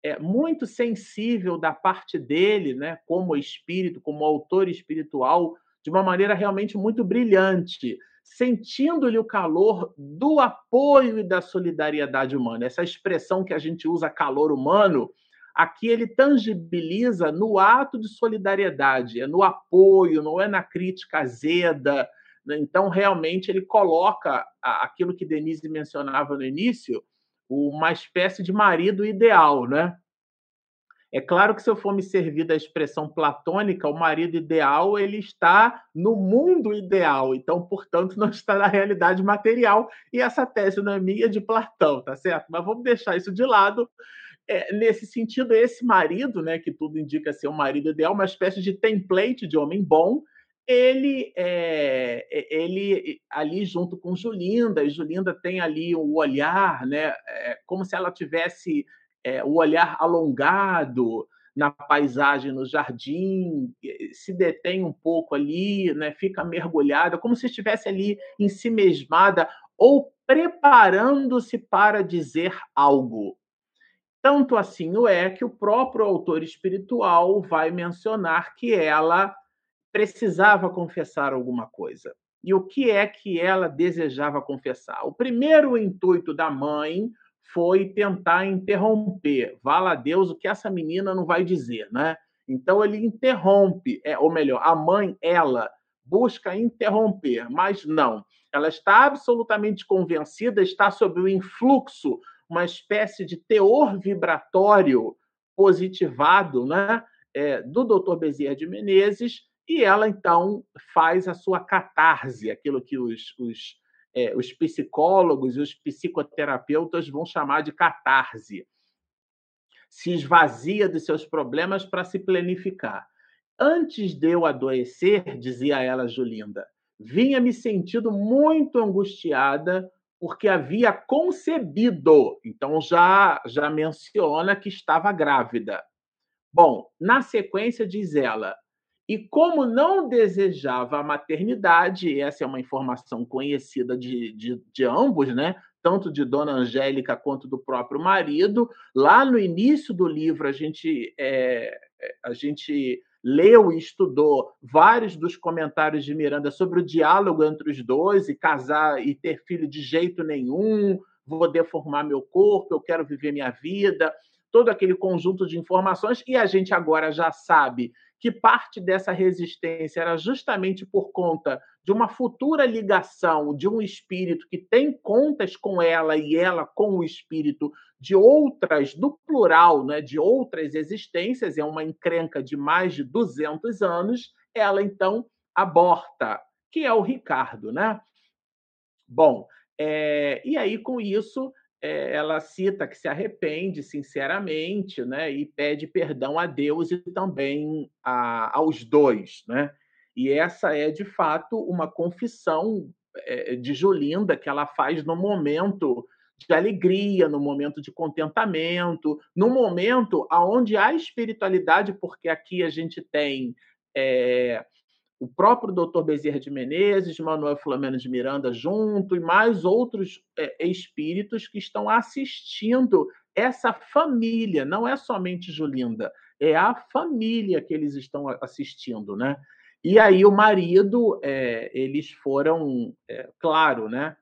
é, muito sensível da parte dele, né, como espírito, como autor espiritual, de uma maneira realmente muito brilhante, sentindo-lhe o calor do apoio e da solidariedade humana. Essa expressão que a gente usa, calor humano, aqui ele tangibiliza no ato de solidariedade, é no apoio, não é na crítica azeda. Né? Então, realmente, ele coloca aquilo que Denise mencionava no início, uma espécie de marido ideal, né? É claro que se eu for me servir da expressão platônica, o marido ideal ele está no mundo ideal, então, portanto, não está na realidade material. E essa tese não é minha é de Platão, tá certo? Mas vamos deixar isso de lado. É, nesse sentido, esse marido, né, que tudo indica ser um marido ideal, uma espécie de template de homem bom, ele, é, ele ali junto com Julinda, e Julinda tem ali o olhar, né, é, como se ela tivesse é, o olhar alongado, na paisagem, no jardim, se detém um pouco ali, né? fica mergulhada, como se estivesse ali em si mesmada ou preparando-se para dizer algo. Tanto assim o é que o próprio autor espiritual vai mencionar que ela precisava confessar alguma coisa. E o que é que ela desejava confessar? O primeiro intuito da mãe foi tentar interromper. Vala a Deus o que essa menina não vai dizer, né? Então ele interrompe, é, ou melhor, a mãe, ela, busca interromper, mas não. Ela está absolutamente convencida, está sob o influxo, uma espécie de teor vibratório positivado né, é, do Dr. Bezerra de Menezes, e ela então faz a sua catarse, aquilo que os, os, é, os psicólogos e os psicoterapeutas vão chamar de catarse. Se esvazia de seus problemas para se planificar. Antes de eu adoecer, dizia ela, Julinda, vinha me sentindo muito angustiada porque havia concebido. Então já já menciona que estava grávida. Bom, na sequência diz ela: e como não desejava a maternidade, essa é uma informação conhecida de, de, de, ambos, né? tanto de Dona Angélica quanto do próprio marido, lá no início do livro a gente, é, a gente leu e estudou vários dos comentários de Miranda sobre o diálogo entre os dois e casar e ter filho de jeito nenhum, vou deformar meu corpo, eu quero viver minha vida, todo aquele conjunto de informações e a gente agora já sabe que parte dessa resistência era justamente por conta de uma futura ligação de um espírito que tem contas com ela e ela com o espírito de outras, do plural, né, de outras existências, é uma encrenca de mais de 200 anos, ela então aborta, que é o Ricardo, né? Bom, é, e aí com isso é, ela cita que se arrepende sinceramente, né, e pede perdão a Deus e também a, aos dois, né? E essa é de fato uma confissão é, de Julinda que ela faz no momento de alegria, no momento de contentamento, no momento aonde há espiritualidade, porque aqui a gente tem é, o próprio Dr. Bezerra de Menezes, Manuel Filomeno de Miranda junto e mais outros é, espíritos que estão assistindo essa família, não é somente Julinda, é a família que eles estão assistindo, né? E aí o marido, é, eles foram, é, claro, né?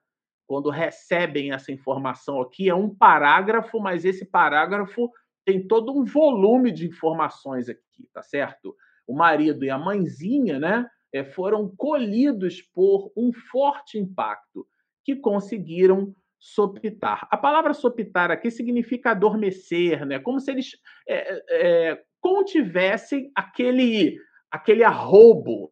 Quando recebem essa informação aqui, é um parágrafo, mas esse parágrafo tem todo um volume de informações aqui, tá certo? O marido e a mãezinha, né, eh, foram colhidos por um forte impacto que conseguiram sopitar. A palavra sopitar aqui significa adormecer, né? Como se eles é, é, contivessem aquele aquele arrobo,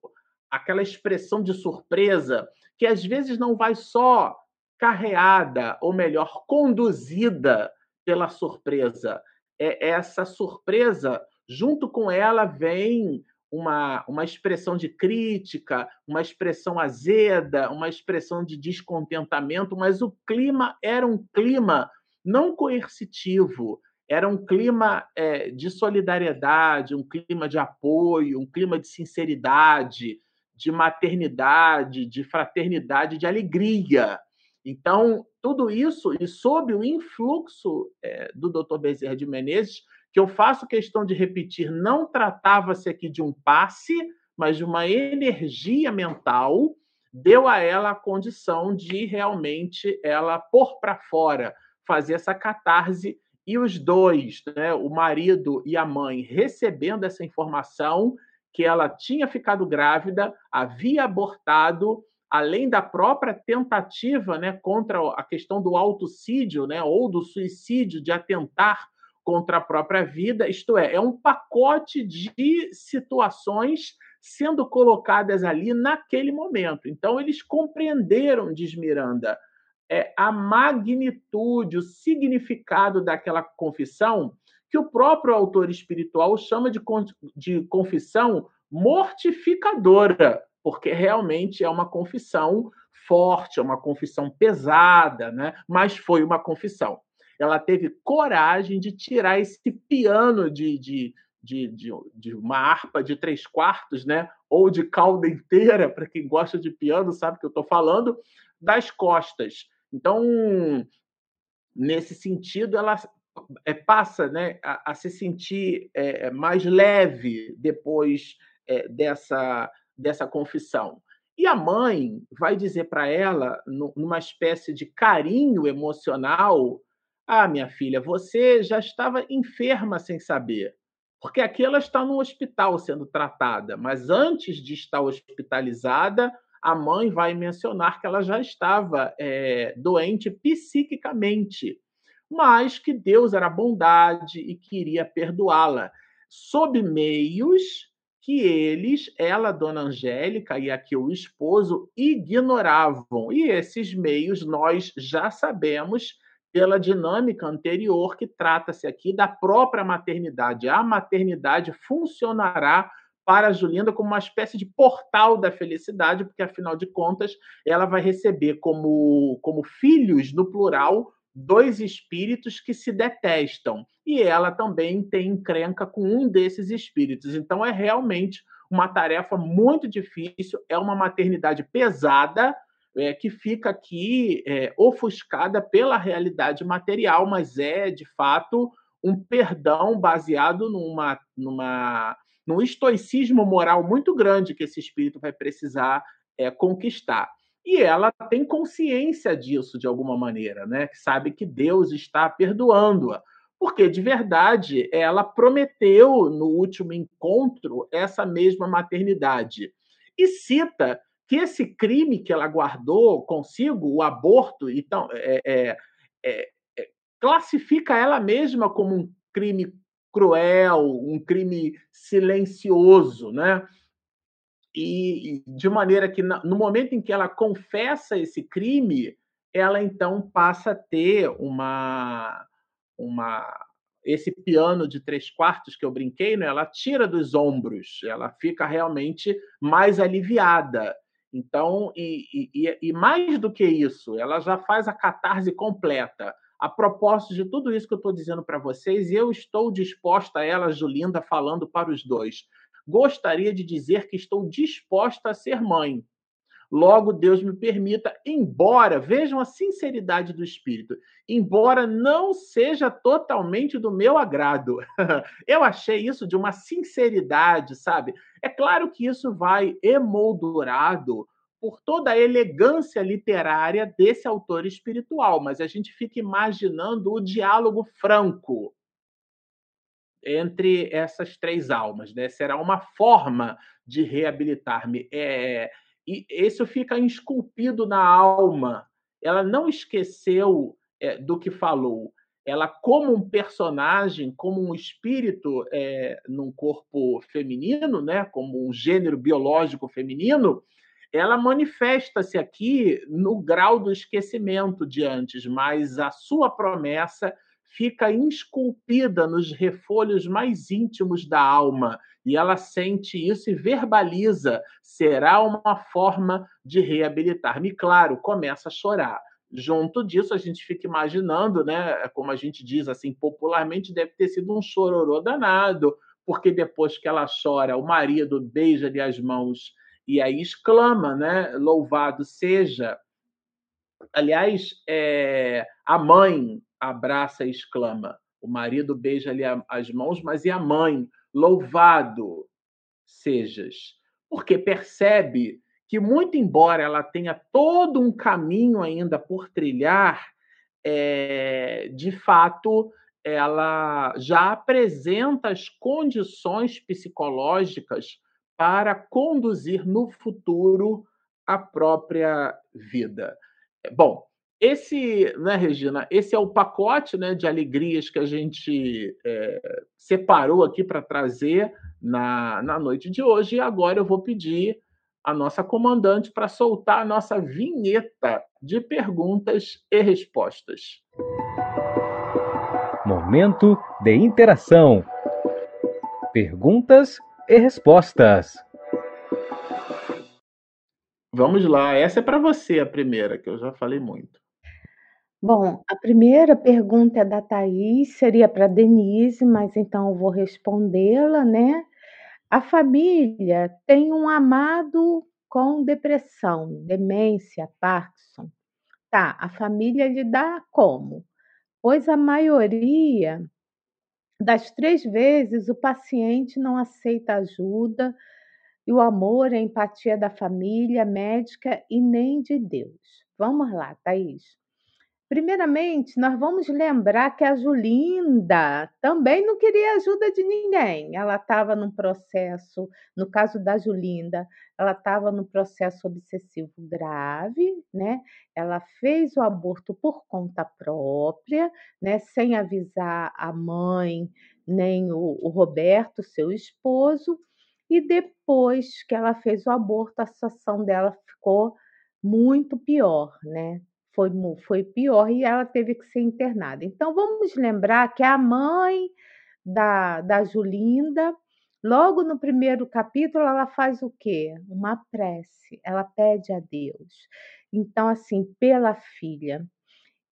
aquela expressão de surpresa que às vezes não vai só carreada, ou melhor, conduzida pela surpresa. É essa surpresa junto com ela vem uma, uma expressão de crítica, uma expressão azeda, uma expressão de descontentamento, mas o clima era um clima não coercitivo, era um clima é, de solidariedade, um clima de apoio, um clima de sinceridade, de maternidade, de fraternidade, de alegria. Então, tudo isso, e sob o influxo é, do Dr. Bezerra de Menezes, que eu faço questão de repetir, não tratava-se aqui de um passe, mas de uma energia mental, deu a ela a condição de realmente ela pôr para fora, fazer essa catarse e os dois, né, o marido e a mãe, recebendo essa informação que ela tinha ficado grávida, havia abortado, além da própria tentativa, né, contra a questão do autocídio, né, ou do suicídio de atentar contra a própria vida, isto é, é um pacote de situações sendo colocadas ali naquele momento. Então, eles compreenderam, diz Miranda, é, a magnitude, o significado daquela confissão, que o próprio autor espiritual chama de, de confissão mortificadora, porque realmente é uma confissão forte, é uma confissão pesada, né? mas foi uma confissão ela teve coragem de tirar esse piano de, de, de, de, de, uma harpa de três quartos, né? ou de cauda inteira, para quem gosta de piano sabe que eu estou falando, das costas. Então, nesse sentido, ela é, passa né, a, a se sentir é, mais leve depois é, dessa, dessa confissão. E a mãe vai dizer para ela, numa espécie de carinho emocional: Ah, minha filha, você já estava enferma sem saber. Porque aqui ela está no hospital sendo tratada, mas antes de estar hospitalizada, a mãe vai mencionar que ela já estava é, doente psiquicamente, mas que Deus era bondade e queria perdoá-la, sob meios que eles, ela, Dona Angélica e aqui o esposo, ignoravam. E esses meios nós já sabemos pela dinâmica anterior, que trata-se aqui da própria maternidade. A maternidade funcionará para a Julinda como uma espécie de portal da felicidade, porque, afinal de contas, ela vai receber como, como filhos, no plural, dois espíritos que se detestam. E ela também tem encrenca com um desses espíritos. Então, é realmente uma tarefa muito difícil, é uma maternidade pesada, é, que fica aqui é, ofuscada pela realidade material, mas é, de fato, um perdão baseado numa, numa, num estoicismo moral muito grande que esse espírito vai precisar é, conquistar. E ela tem consciência disso de alguma maneira, né? Sabe que Deus está perdoando-a. Porque, de verdade, ela prometeu no último encontro essa mesma maternidade. E cita que esse crime que ela guardou consigo, o aborto, então, é, é, é, é, classifica ela mesma como um crime cruel, um crime silencioso, né? E, e de maneira que no momento em que ela confessa esse crime, ela então passa a ter uma uma esse piano de três quartos que eu brinquei, né, ela tira dos ombros, ela fica realmente mais aliviada. Então, e, e, e, mais do que isso, ela já faz a catarse completa. A propósito de tudo isso que eu estou dizendo para vocês, eu estou disposta a ela, Julinda, falando para os dois. Gostaria de dizer que estou disposta a ser mãe. Logo, Deus me permita, embora, vejam a sinceridade do espírito, embora não seja totalmente do meu agrado. (laughs) Eu achei isso de uma sinceridade, sabe? É claro que isso vai emoldurado por toda a elegância literária desse autor espiritual, mas a gente fica imaginando o diálogo franco entre essas três almas, né? Será uma forma de reabilitar-me. É, e isso fica esculpido na alma. Ela não esqueceu é, do que falou. Ela, como um personagem, como um espírito é, num corpo feminino, né, como um gênero biológico feminino, ela manifesta-se aqui no grau do esquecimento de antes, mas a sua promessa fica esculpida nos refolhos mais íntimos da alma e ela sente isso e verbaliza. Será uma forma de reabilitar-me. Claro, começa a chorar. Junto disso, a gente fica imaginando, né? Como a gente diz assim popularmente, deve ter sido um chororô danado, porque depois que ela chora, o marido beija-lhe as mãos e aí exclama, né? Louvado seja. Aliás, é, a mãe abraça e exclama. O marido beija-lhe as mãos, mas e a mãe? Louvado sejas. Porque percebe que, muito embora ela tenha todo um caminho ainda por trilhar, é, de fato, ela já apresenta as condições psicológicas para conduzir no futuro a própria vida. Bom, esse, né, Regina, esse é o pacote né, de alegrias que a gente é, separou aqui para trazer na, na noite de hoje. E agora eu vou pedir a nossa comandante para soltar a nossa vinheta de perguntas e respostas. Momento de interação. Perguntas e respostas. Vamos lá, essa é para você a primeira, que eu já falei muito. Bom, a primeira pergunta é da Thaís, seria para Denise, mas então eu vou respondê-la, né? A família tem um amado com depressão, demência, Parkinson. Tá, a família lida como? Pois a maioria das três vezes o paciente não aceita ajuda e o amor, a empatia da família, médica e nem de Deus. Vamos lá, Thaís. Primeiramente, nós vamos lembrar que a Julinda também não queria ajuda de ninguém. Ela estava num processo, no caso da Julinda, ela estava num processo obsessivo grave, né? Ela fez o aborto por conta própria, né? Sem avisar a mãe nem o, o Roberto, seu esposo. E depois que ela fez o aborto, a situação dela ficou muito pior, né? Foi, foi pior e ela teve que ser internada. Então, vamos lembrar que a mãe da, da Julinda, logo no primeiro capítulo, ela faz o quê? Uma prece, ela pede a Deus. Então, assim, pela filha.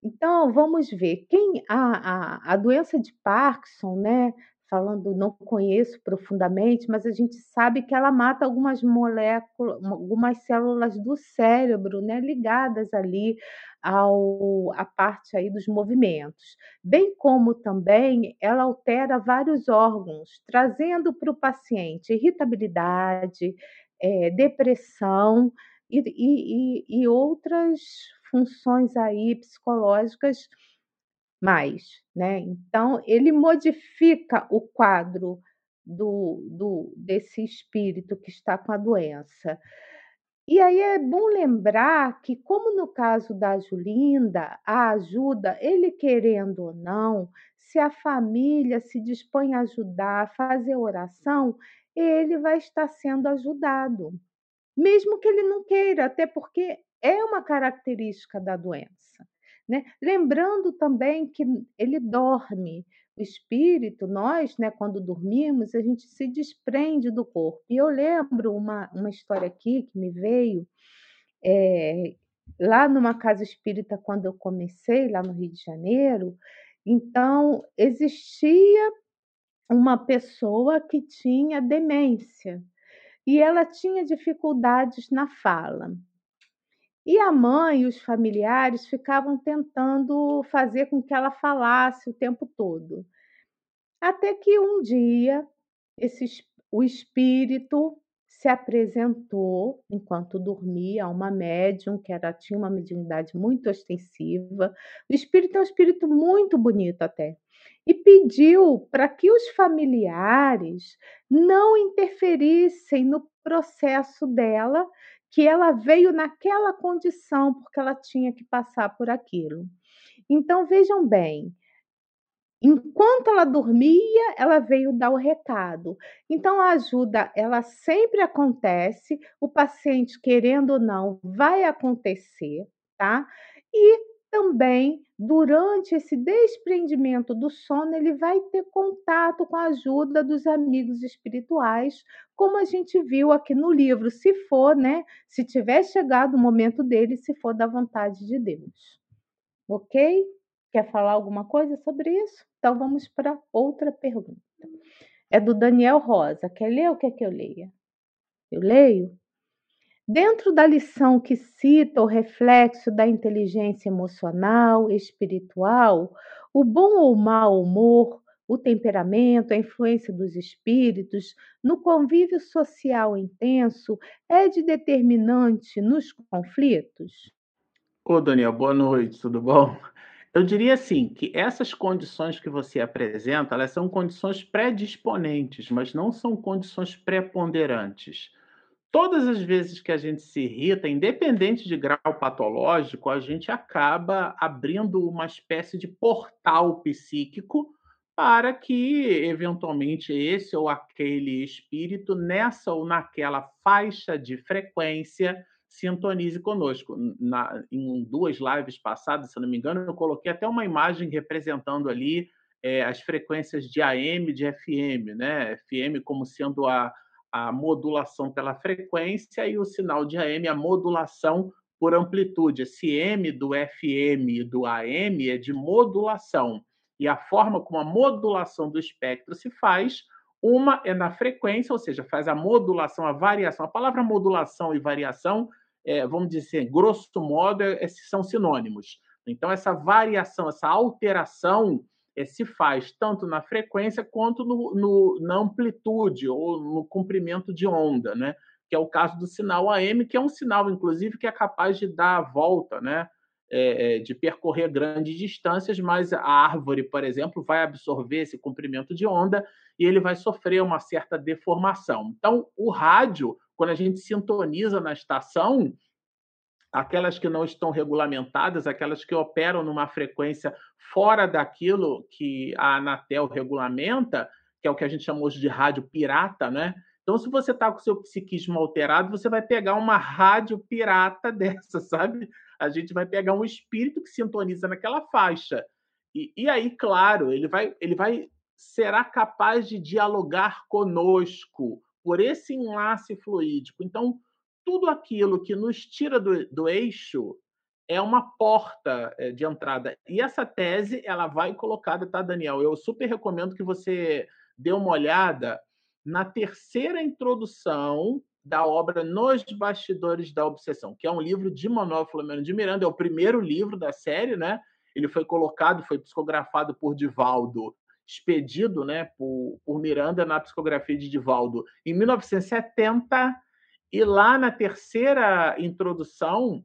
Então, vamos ver. Quem a, a, a doença de Parkinson, né? Falando, não conheço profundamente, mas a gente sabe que ela mata algumas moléculas, algumas células do cérebro, né, ligadas ali ao a parte aí dos movimentos, bem como também ela altera vários órgãos, trazendo para o paciente irritabilidade, é, depressão e, e, e outras funções aí psicológicas mais, né? Então ele modifica o quadro do, do desse espírito que está com a doença. E aí é bom lembrar que, como no caso da Julinda, a ajuda, ele querendo ou não, se a família se dispõe a ajudar, a fazer oração, ele vai estar sendo ajudado. Mesmo que ele não queira, até porque é uma característica da doença. Né? Lembrando também que ele dorme, o espírito, nós, né, quando dormimos, a gente se desprende do corpo. E eu lembro uma, uma história aqui que me veio é, lá numa casa espírita, quando eu comecei, lá no Rio de Janeiro. Então, existia uma pessoa que tinha demência e ela tinha dificuldades na fala. E a mãe e os familiares ficavam tentando fazer com que ela falasse o tempo todo. Até que um dia esse, o espírito se apresentou enquanto dormia a uma médium que era, tinha uma mediunidade muito ostensiva. O espírito é um espírito muito bonito até. E pediu para que os familiares não interferissem no processo dela que ela veio naquela condição porque ela tinha que passar por aquilo. Então vejam bem, enquanto ela dormia, ela veio dar o recado. Então a ajuda, ela sempre acontece, o paciente querendo ou não vai acontecer, tá? E também, durante esse desprendimento do sono, ele vai ter contato com a ajuda dos amigos espirituais, como a gente viu aqui no livro, se for, né? Se tiver chegado o momento dele, se for da vontade de Deus. Ok? Quer falar alguma coisa sobre isso? Então vamos para outra pergunta. É do Daniel Rosa. Quer ler ou quer que eu leia? Eu leio? Dentro da lição que cita o reflexo da inteligência emocional, espiritual, o bom ou mau humor, o temperamento, a influência dos espíritos, no convívio social intenso, é de determinante nos conflitos? Ô, Daniel, boa noite, tudo bom? (laughs) Eu diria assim que essas condições que você apresenta, elas são condições predisponentes, mas não são condições preponderantes. Todas as vezes que a gente se irrita, independente de grau patológico, a gente acaba abrindo uma espécie de portal psíquico para que, eventualmente, esse ou aquele espírito, nessa ou naquela faixa de frequência, sintonize conosco. Na, em duas lives passadas, se não me engano, eu coloquei até uma imagem representando ali é, as frequências de AM de FM, né? FM como sendo a a modulação pela frequência e o sinal de AM, a modulação por amplitude. Esse M do FM e do AM é de modulação. E a forma como a modulação do espectro se faz, uma é na frequência, ou seja, faz a modulação, a variação. A palavra modulação e variação, é, vamos dizer, grosso modo, é, são sinônimos. Então, essa variação, essa alteração se faz tanto na frequência quanto no, no, na amplitude ou no comprimento de onda, né? que é o caso do sinal AM, que é um sinal, inclusive, que é capaz de dar a volta, né? É, de percorrer grandes distâncias, mas a árvore, por exemplo, vai absorver esse comprimento de onda e ele vai sofrer uma certa deformação. Então, o rádio, quando a gente sintoniza na estação, aquelas que não estão regulamentadas, aquelas que operam numa frequência fora daquilo que a Anatel regulamenta, que é o que a gente chama hoje de rádio pirata, né? Então, se você está com seu psiquismo alterado, você vai pegar uma rádio pirata (laughs) dessa, sabe? A gente vai pegar um espírito que sintoniza naquela faixa. E, e aí, claro, ele vai, ele vai será capaz de dialogar conosco por esse enlace fluídico. Então, tudo aquilo que nos tira do, do eixo é uma porta eh, de entrada. E essa tese, ela vai colocada, tá, Daniel? Eu super recomendo que você dê uma olhada na terceira introdução da obra Nos Bastidores da Obsessão, que é um livro de Manuel Flamengo de Miranda, é o primeiro livro da série, né? Ele foi colocado, foi psicografado por Divaldo, expedido, né, por, por Miranda na psicografia de Divaldo em 1970, e lá na terceira introdução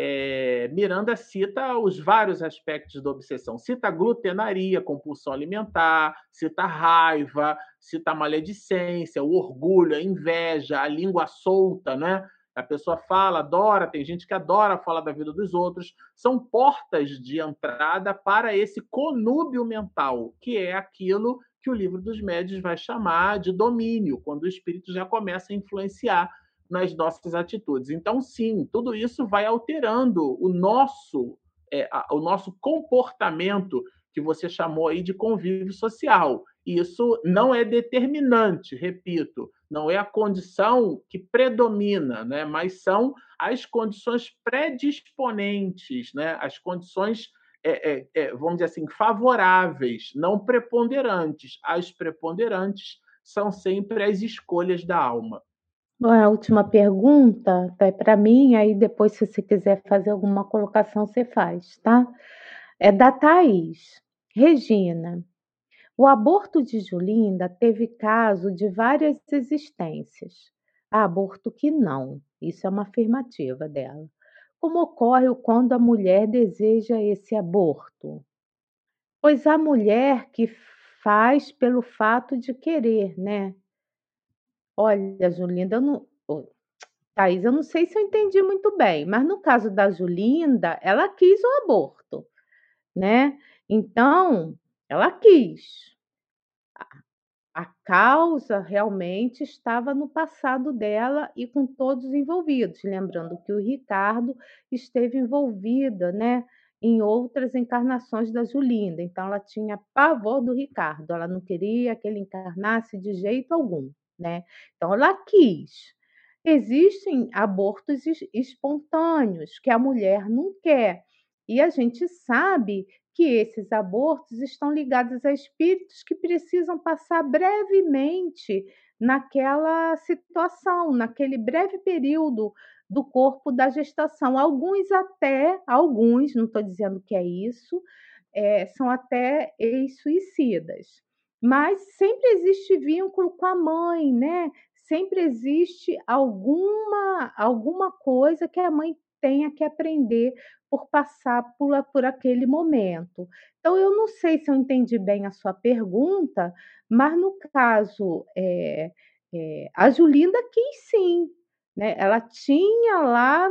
é, Miranda cita os vários aspectos da obsessão. Cita glutenaria, compulsão alimentar, cita raiva, cita maledicência, o orgulho, a inveja, a língua solta, né? A pessoa fala, adora, tem gente que adora falar da vida dos outros. São portas de entrada para esse conúbio mental, que é aquilo que o livro dos médios vai chamar de domínio, quando o espírito já começa a influenciar nas nossas atitudes. Então, sim, tudo isso vai alterando o nosso, é, a, o nosso comportamento que você chamou aí de convívio social. Isso não é determinante, repito, não é a condição que predomina, né? mas são as condições predisponentes, né? as condições, é, é, é vamos dizer assim, favoráveis, não preponderantes. As preponderantes são sempre as escolhas da alma. A última pergunta é para mim, aí depois, se você quiser fazer alguma colocação, você faz, tá? É da Thaís. Regina, o aborto de Julinda teve caso de várias existências. Há aborto que não, isso é uma afirmativa dela. Como ocorre quando a mulher deseja esse aborto? Pois a mulher que faz pelo fato de querer, né? Olha, Julinda, eu não. Thaís, eu não sei se eu entendi muito bem, mas no caso da Julinda, ela quis o aborto, né? Então, ela quis. A causa realmente estava no passado dela e com todos envolvidos. Lembrando que o Ricardo esteve envolvida, né? Em outras encarnações da Julinda. Então, ela tinha pavor do Ricardo. Ela não queria que ele encarnasse de jeito algum né? Então ela quis. Existem abortos espontâneos que a mulher não quer. E a gente sabe que esses abortos estão ligados a espíritos que precisam passar brevemente naquela situação, naquele breve período do corpo da gestação. Alguns até, alguns, não estou dizendo que é isso, é, são até ex-suicidas. Mas sempre existe vínculo com a mãe, né? Sempre existe alguma alguma coisa que a mãe tenha que aprender por passar por, por aquele momento. Então, eu não sei se eu entendi bem a sua pergunta, mas no caso, é, é, a Julinda quis sim, né? Ela tinha lá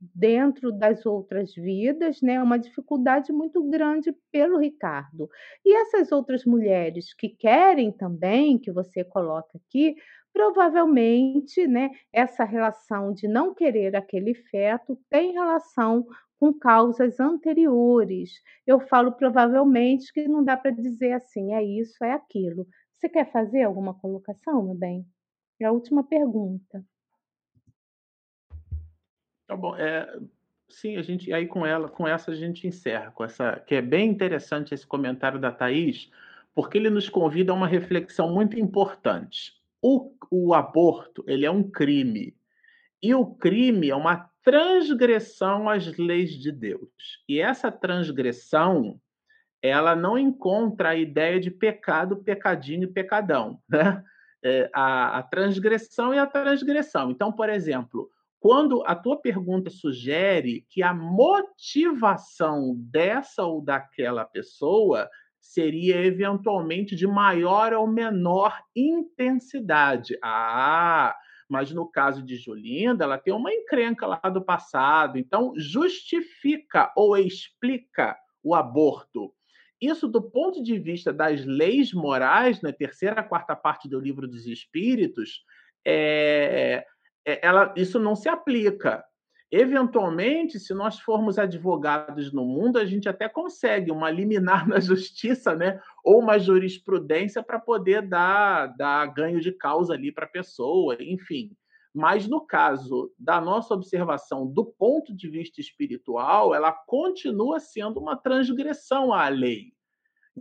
dentro das outras vidas né, uma dificuldade muito grande pelo Ricardo. E essas outras mulheres que querem também, que você coloca aqui, provavelmente né, essa relação de não querer aquele feto tem relação com causas anteriores. Eu falo provavelmente que não dá para dizer assim, é isso, é aquilo. Você quer fazer alguma colocação, meu bem? É a última pergunta. Tá bom. É, sim, a gente aí com ela, com essa a gente encerra, com essa que é bem interessante esse comentário da Thaís, porque ele nos convida a uma reflexão muito importante. O, o aborto, ele é um crime. E o crime é uma transgressão às leis de Deus. E essa transgressão, ela não encontra a ideia de pecado, pecadinho e pecadão, né? É, a, a transgressão e a transgressão. Então, por exemplo, quando a tua pergunta sugere que a motivação dessa ou daquela pessoa seria eventualmente de maior ou menor intensidade. Ah, mas no caso de Julinda, ela tem uma encrenca lá do passado, então justifica ou explica o aborto. Isso, do ponto de vista das leis morais, na terceira, quarta parte do livro dos Espíritos, é, ela, isso não se aplica. Eventualmente, se nós formos advogados no mundo, a gente até consegue uma liminar (laughs) na justiça, né? ou uma jurisprudência para poder dar, dar ganho de causa ali para a pessoa, enfim. Mas no caso da nossa observação do ponto de vista espiritual, ela continua sendo uma transgressão à lei.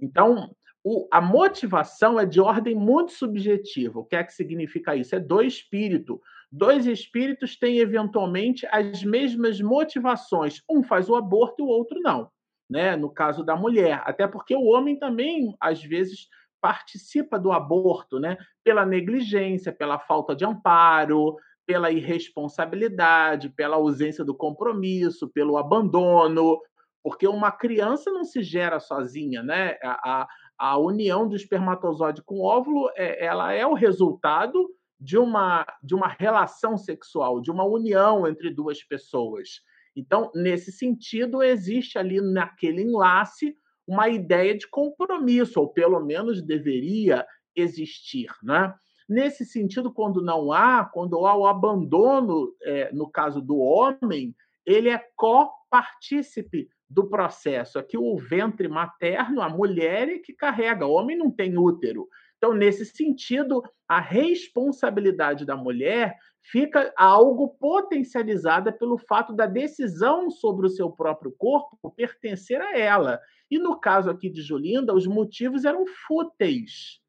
Então, o, a motivação é de ordem muito subjetiva. O que é que significa isso? É do espírito. Dois espíritos têm eventualmente as mesmas motivações. Um faz o aborto e o outro não. Né? No caso da mulher, até porque o homem também às vezes participa do aborto, né? Pela negligência, pela falta de amparo, pela irresponsabilidade, pela ausência do compromisso, pelo abandono, porque uma criança não se gera sozinha, né? A, a união do espermatozoide com o óvulo é, ela é o resultado de uma, de uma relação sexual, de uma união entre duas pessoas. Então, nesse sentido, existe ali naquele enlace uma ideia de compromisso, ou pelo menos deveria existir. Né? Nesse sentido, quando não há, quando há o abandono, é, no caso do homem, ele é copartícipe do processo. Aqui o ventre materno, a mulher é que carrega, o homem não tem útero. Então, nesse sentido, a responsabilidade da mulher fica algo potencializada pelo fato da decisão sobre o seu próprio corpo pertencer a ela. E no caso aqui de Julinda, os motivos eram fúteis.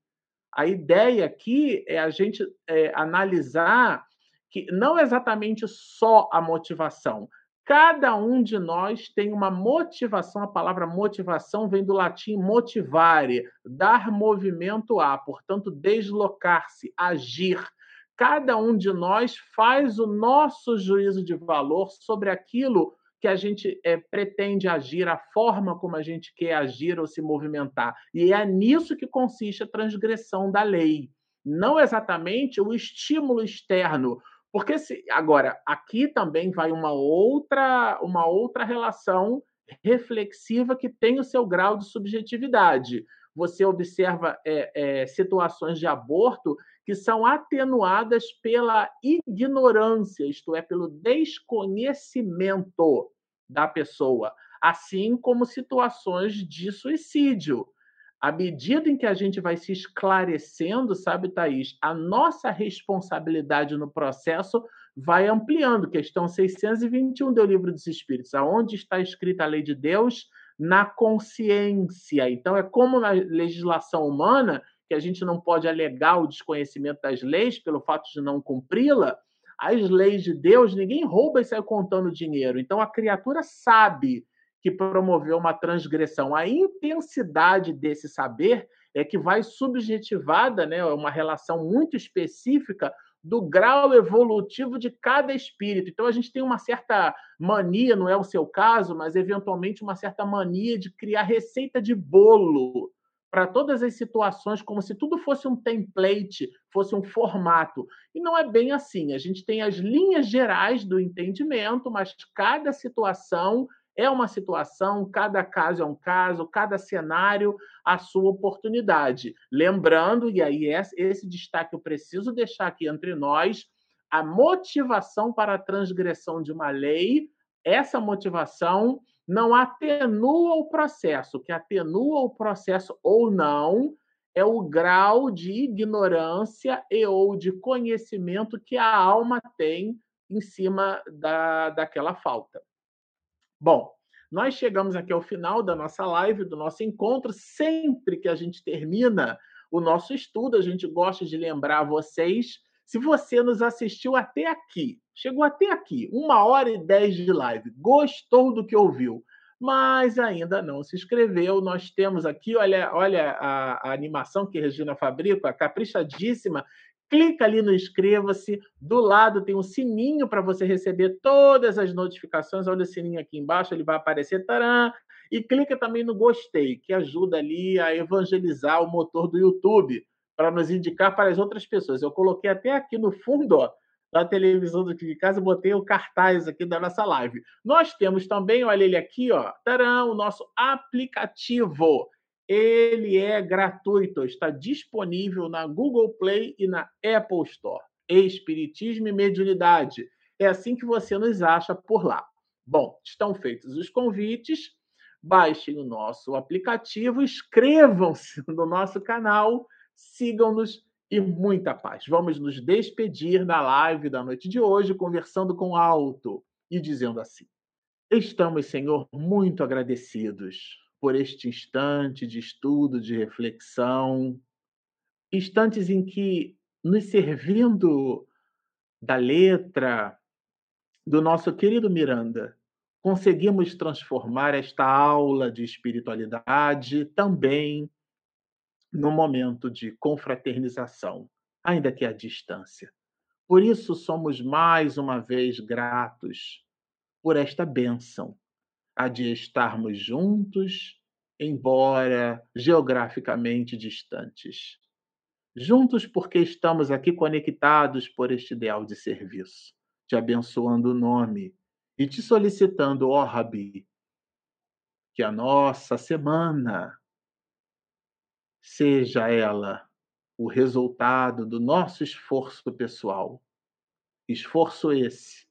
A ideia aqui é a gente é, analisar que não exatamente só a motivação, Cada um de nós tem uma motivação, a palavra motivação vem do latim motivare, dar movimento a, portanto, deslocar-se, agir. Cada um de nós faz o nosso juízo de valor sobre aquilo que a gente é, pretende agir, a forma como a gente quer agir ou se movimentar. E é nisso que consiste a transgressão da lei. Não exatamente o estímulo externo, porque se agora aqui também vai uma outra uma outra relação reflexiva que tem o seu grau de subjetividade. Você observa é, é, situações de aborto que são atenuadas pela ignorância, isto é, pelo desconhecimento da pessoa, assim como situações de suicídio à medida em que a gente vai se esclarecendo, sabe, Thaís, a nossa responsabilidade no processo vai ampliando. Questão 621 do Livro dos Espíritos, aonde está escrita a lei de Deus na consciência. Então, é como na legislação humana, que a gente não pode alegar o desconhecimento das leis pelo fato de não cumpri-la, as leis de Deus, ninguém rouba e sai contando dinheiro. Então, a criatura sabe que promoveu uma transgressão. A intensidade desse saber é que vai subjetivada, né, uma relação muito específica do grau evolutivo de cada espírito. Então a gente tem uma certa mania, não é o seu caso, mas eventualmente uma certa mania de criar receita de bolo para todas as situações, como se tudo fosse um template, fosse um formato. E não é bem assim. A gente tem as linhas gerais do entendimento, mas cada situação é uma situação, cada caso é um caso, cada cenário a sua oportunidade. Lembrando, e aí esse destaque eu preciso deixar aqui entre nós, a motivação para a transgressão de uma lei, essa motivação não atenua o processo. O que atenua o processo ou não é o grau de ignorância e ou de conhecimento que a alma tem em cima da, daquela falta. Bom, nós chegamos aqui ao final da nossa live, do nosso encontro. Sempre que a gente termina o nosso estudo, a gente gosta de lembrar vocês. Se você nos assistiu até aqui, chegou até aqui, uma hora e dez de live, gostou do que ouviu, mas ainda não se inscreveu, nós temos aqui, olha, olha a, a animação que Regina Fabrico, caprichadíssima, clica ali no inscreva-se. Do lado tem um sininho para você receber todas as notificações. Olha o sininho aqui embaixo, ele vai aparecer. Taran! E clica também no gostei, que ajuda ali a evangelizar o motor do YouTube para nos indicar para as outras pessoas. Eu coloquei até aqui no fundo, ó, da televisão daqui de casa, botei o cartaz aqui da nossa live. Nós temos também, olha ele aqui, ó, taran, o nosso aplicativo ele é gratuito, está disponível na Google Play e na Apple Store. Espiritismo e Mediunidade. É assim que você nos acha por lá. Bom, estão feitos os convites. Baixem o nosso aplicativo, inscrevam-se (laughs) no nosso canal, sigam-nos e muita paz. Vamos nos despedir na live da noite de hoje, conversando com alto e dizendo assim: Estamos, Senhor, muito agradecidos por este instante de estudo, de reflexão, instantes em que, nos servindo da letra do nosso querido Miranda, conseguimos transformar esta aula de espiritualidade também no momento de confraternização, ainda que à distância. Por isso somos mais uma vez gratos por esta bênção a de estarmos juntos, embora geograficamente distantes. Juntos porque estamos aqui conectados por este ideal de serviço, te abençoando o nome e te solicitando, ó Rabi, que a nossa semana seja ela o resultado do nosso esforço pessoal. Esforço esse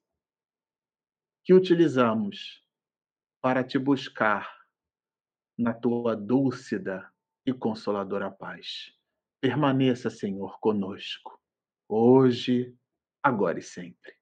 que utilizamos para te buscar na tua dúlcida e consoladora paz. Permaneça, Senhor, conosco, hoje, agora e sempre.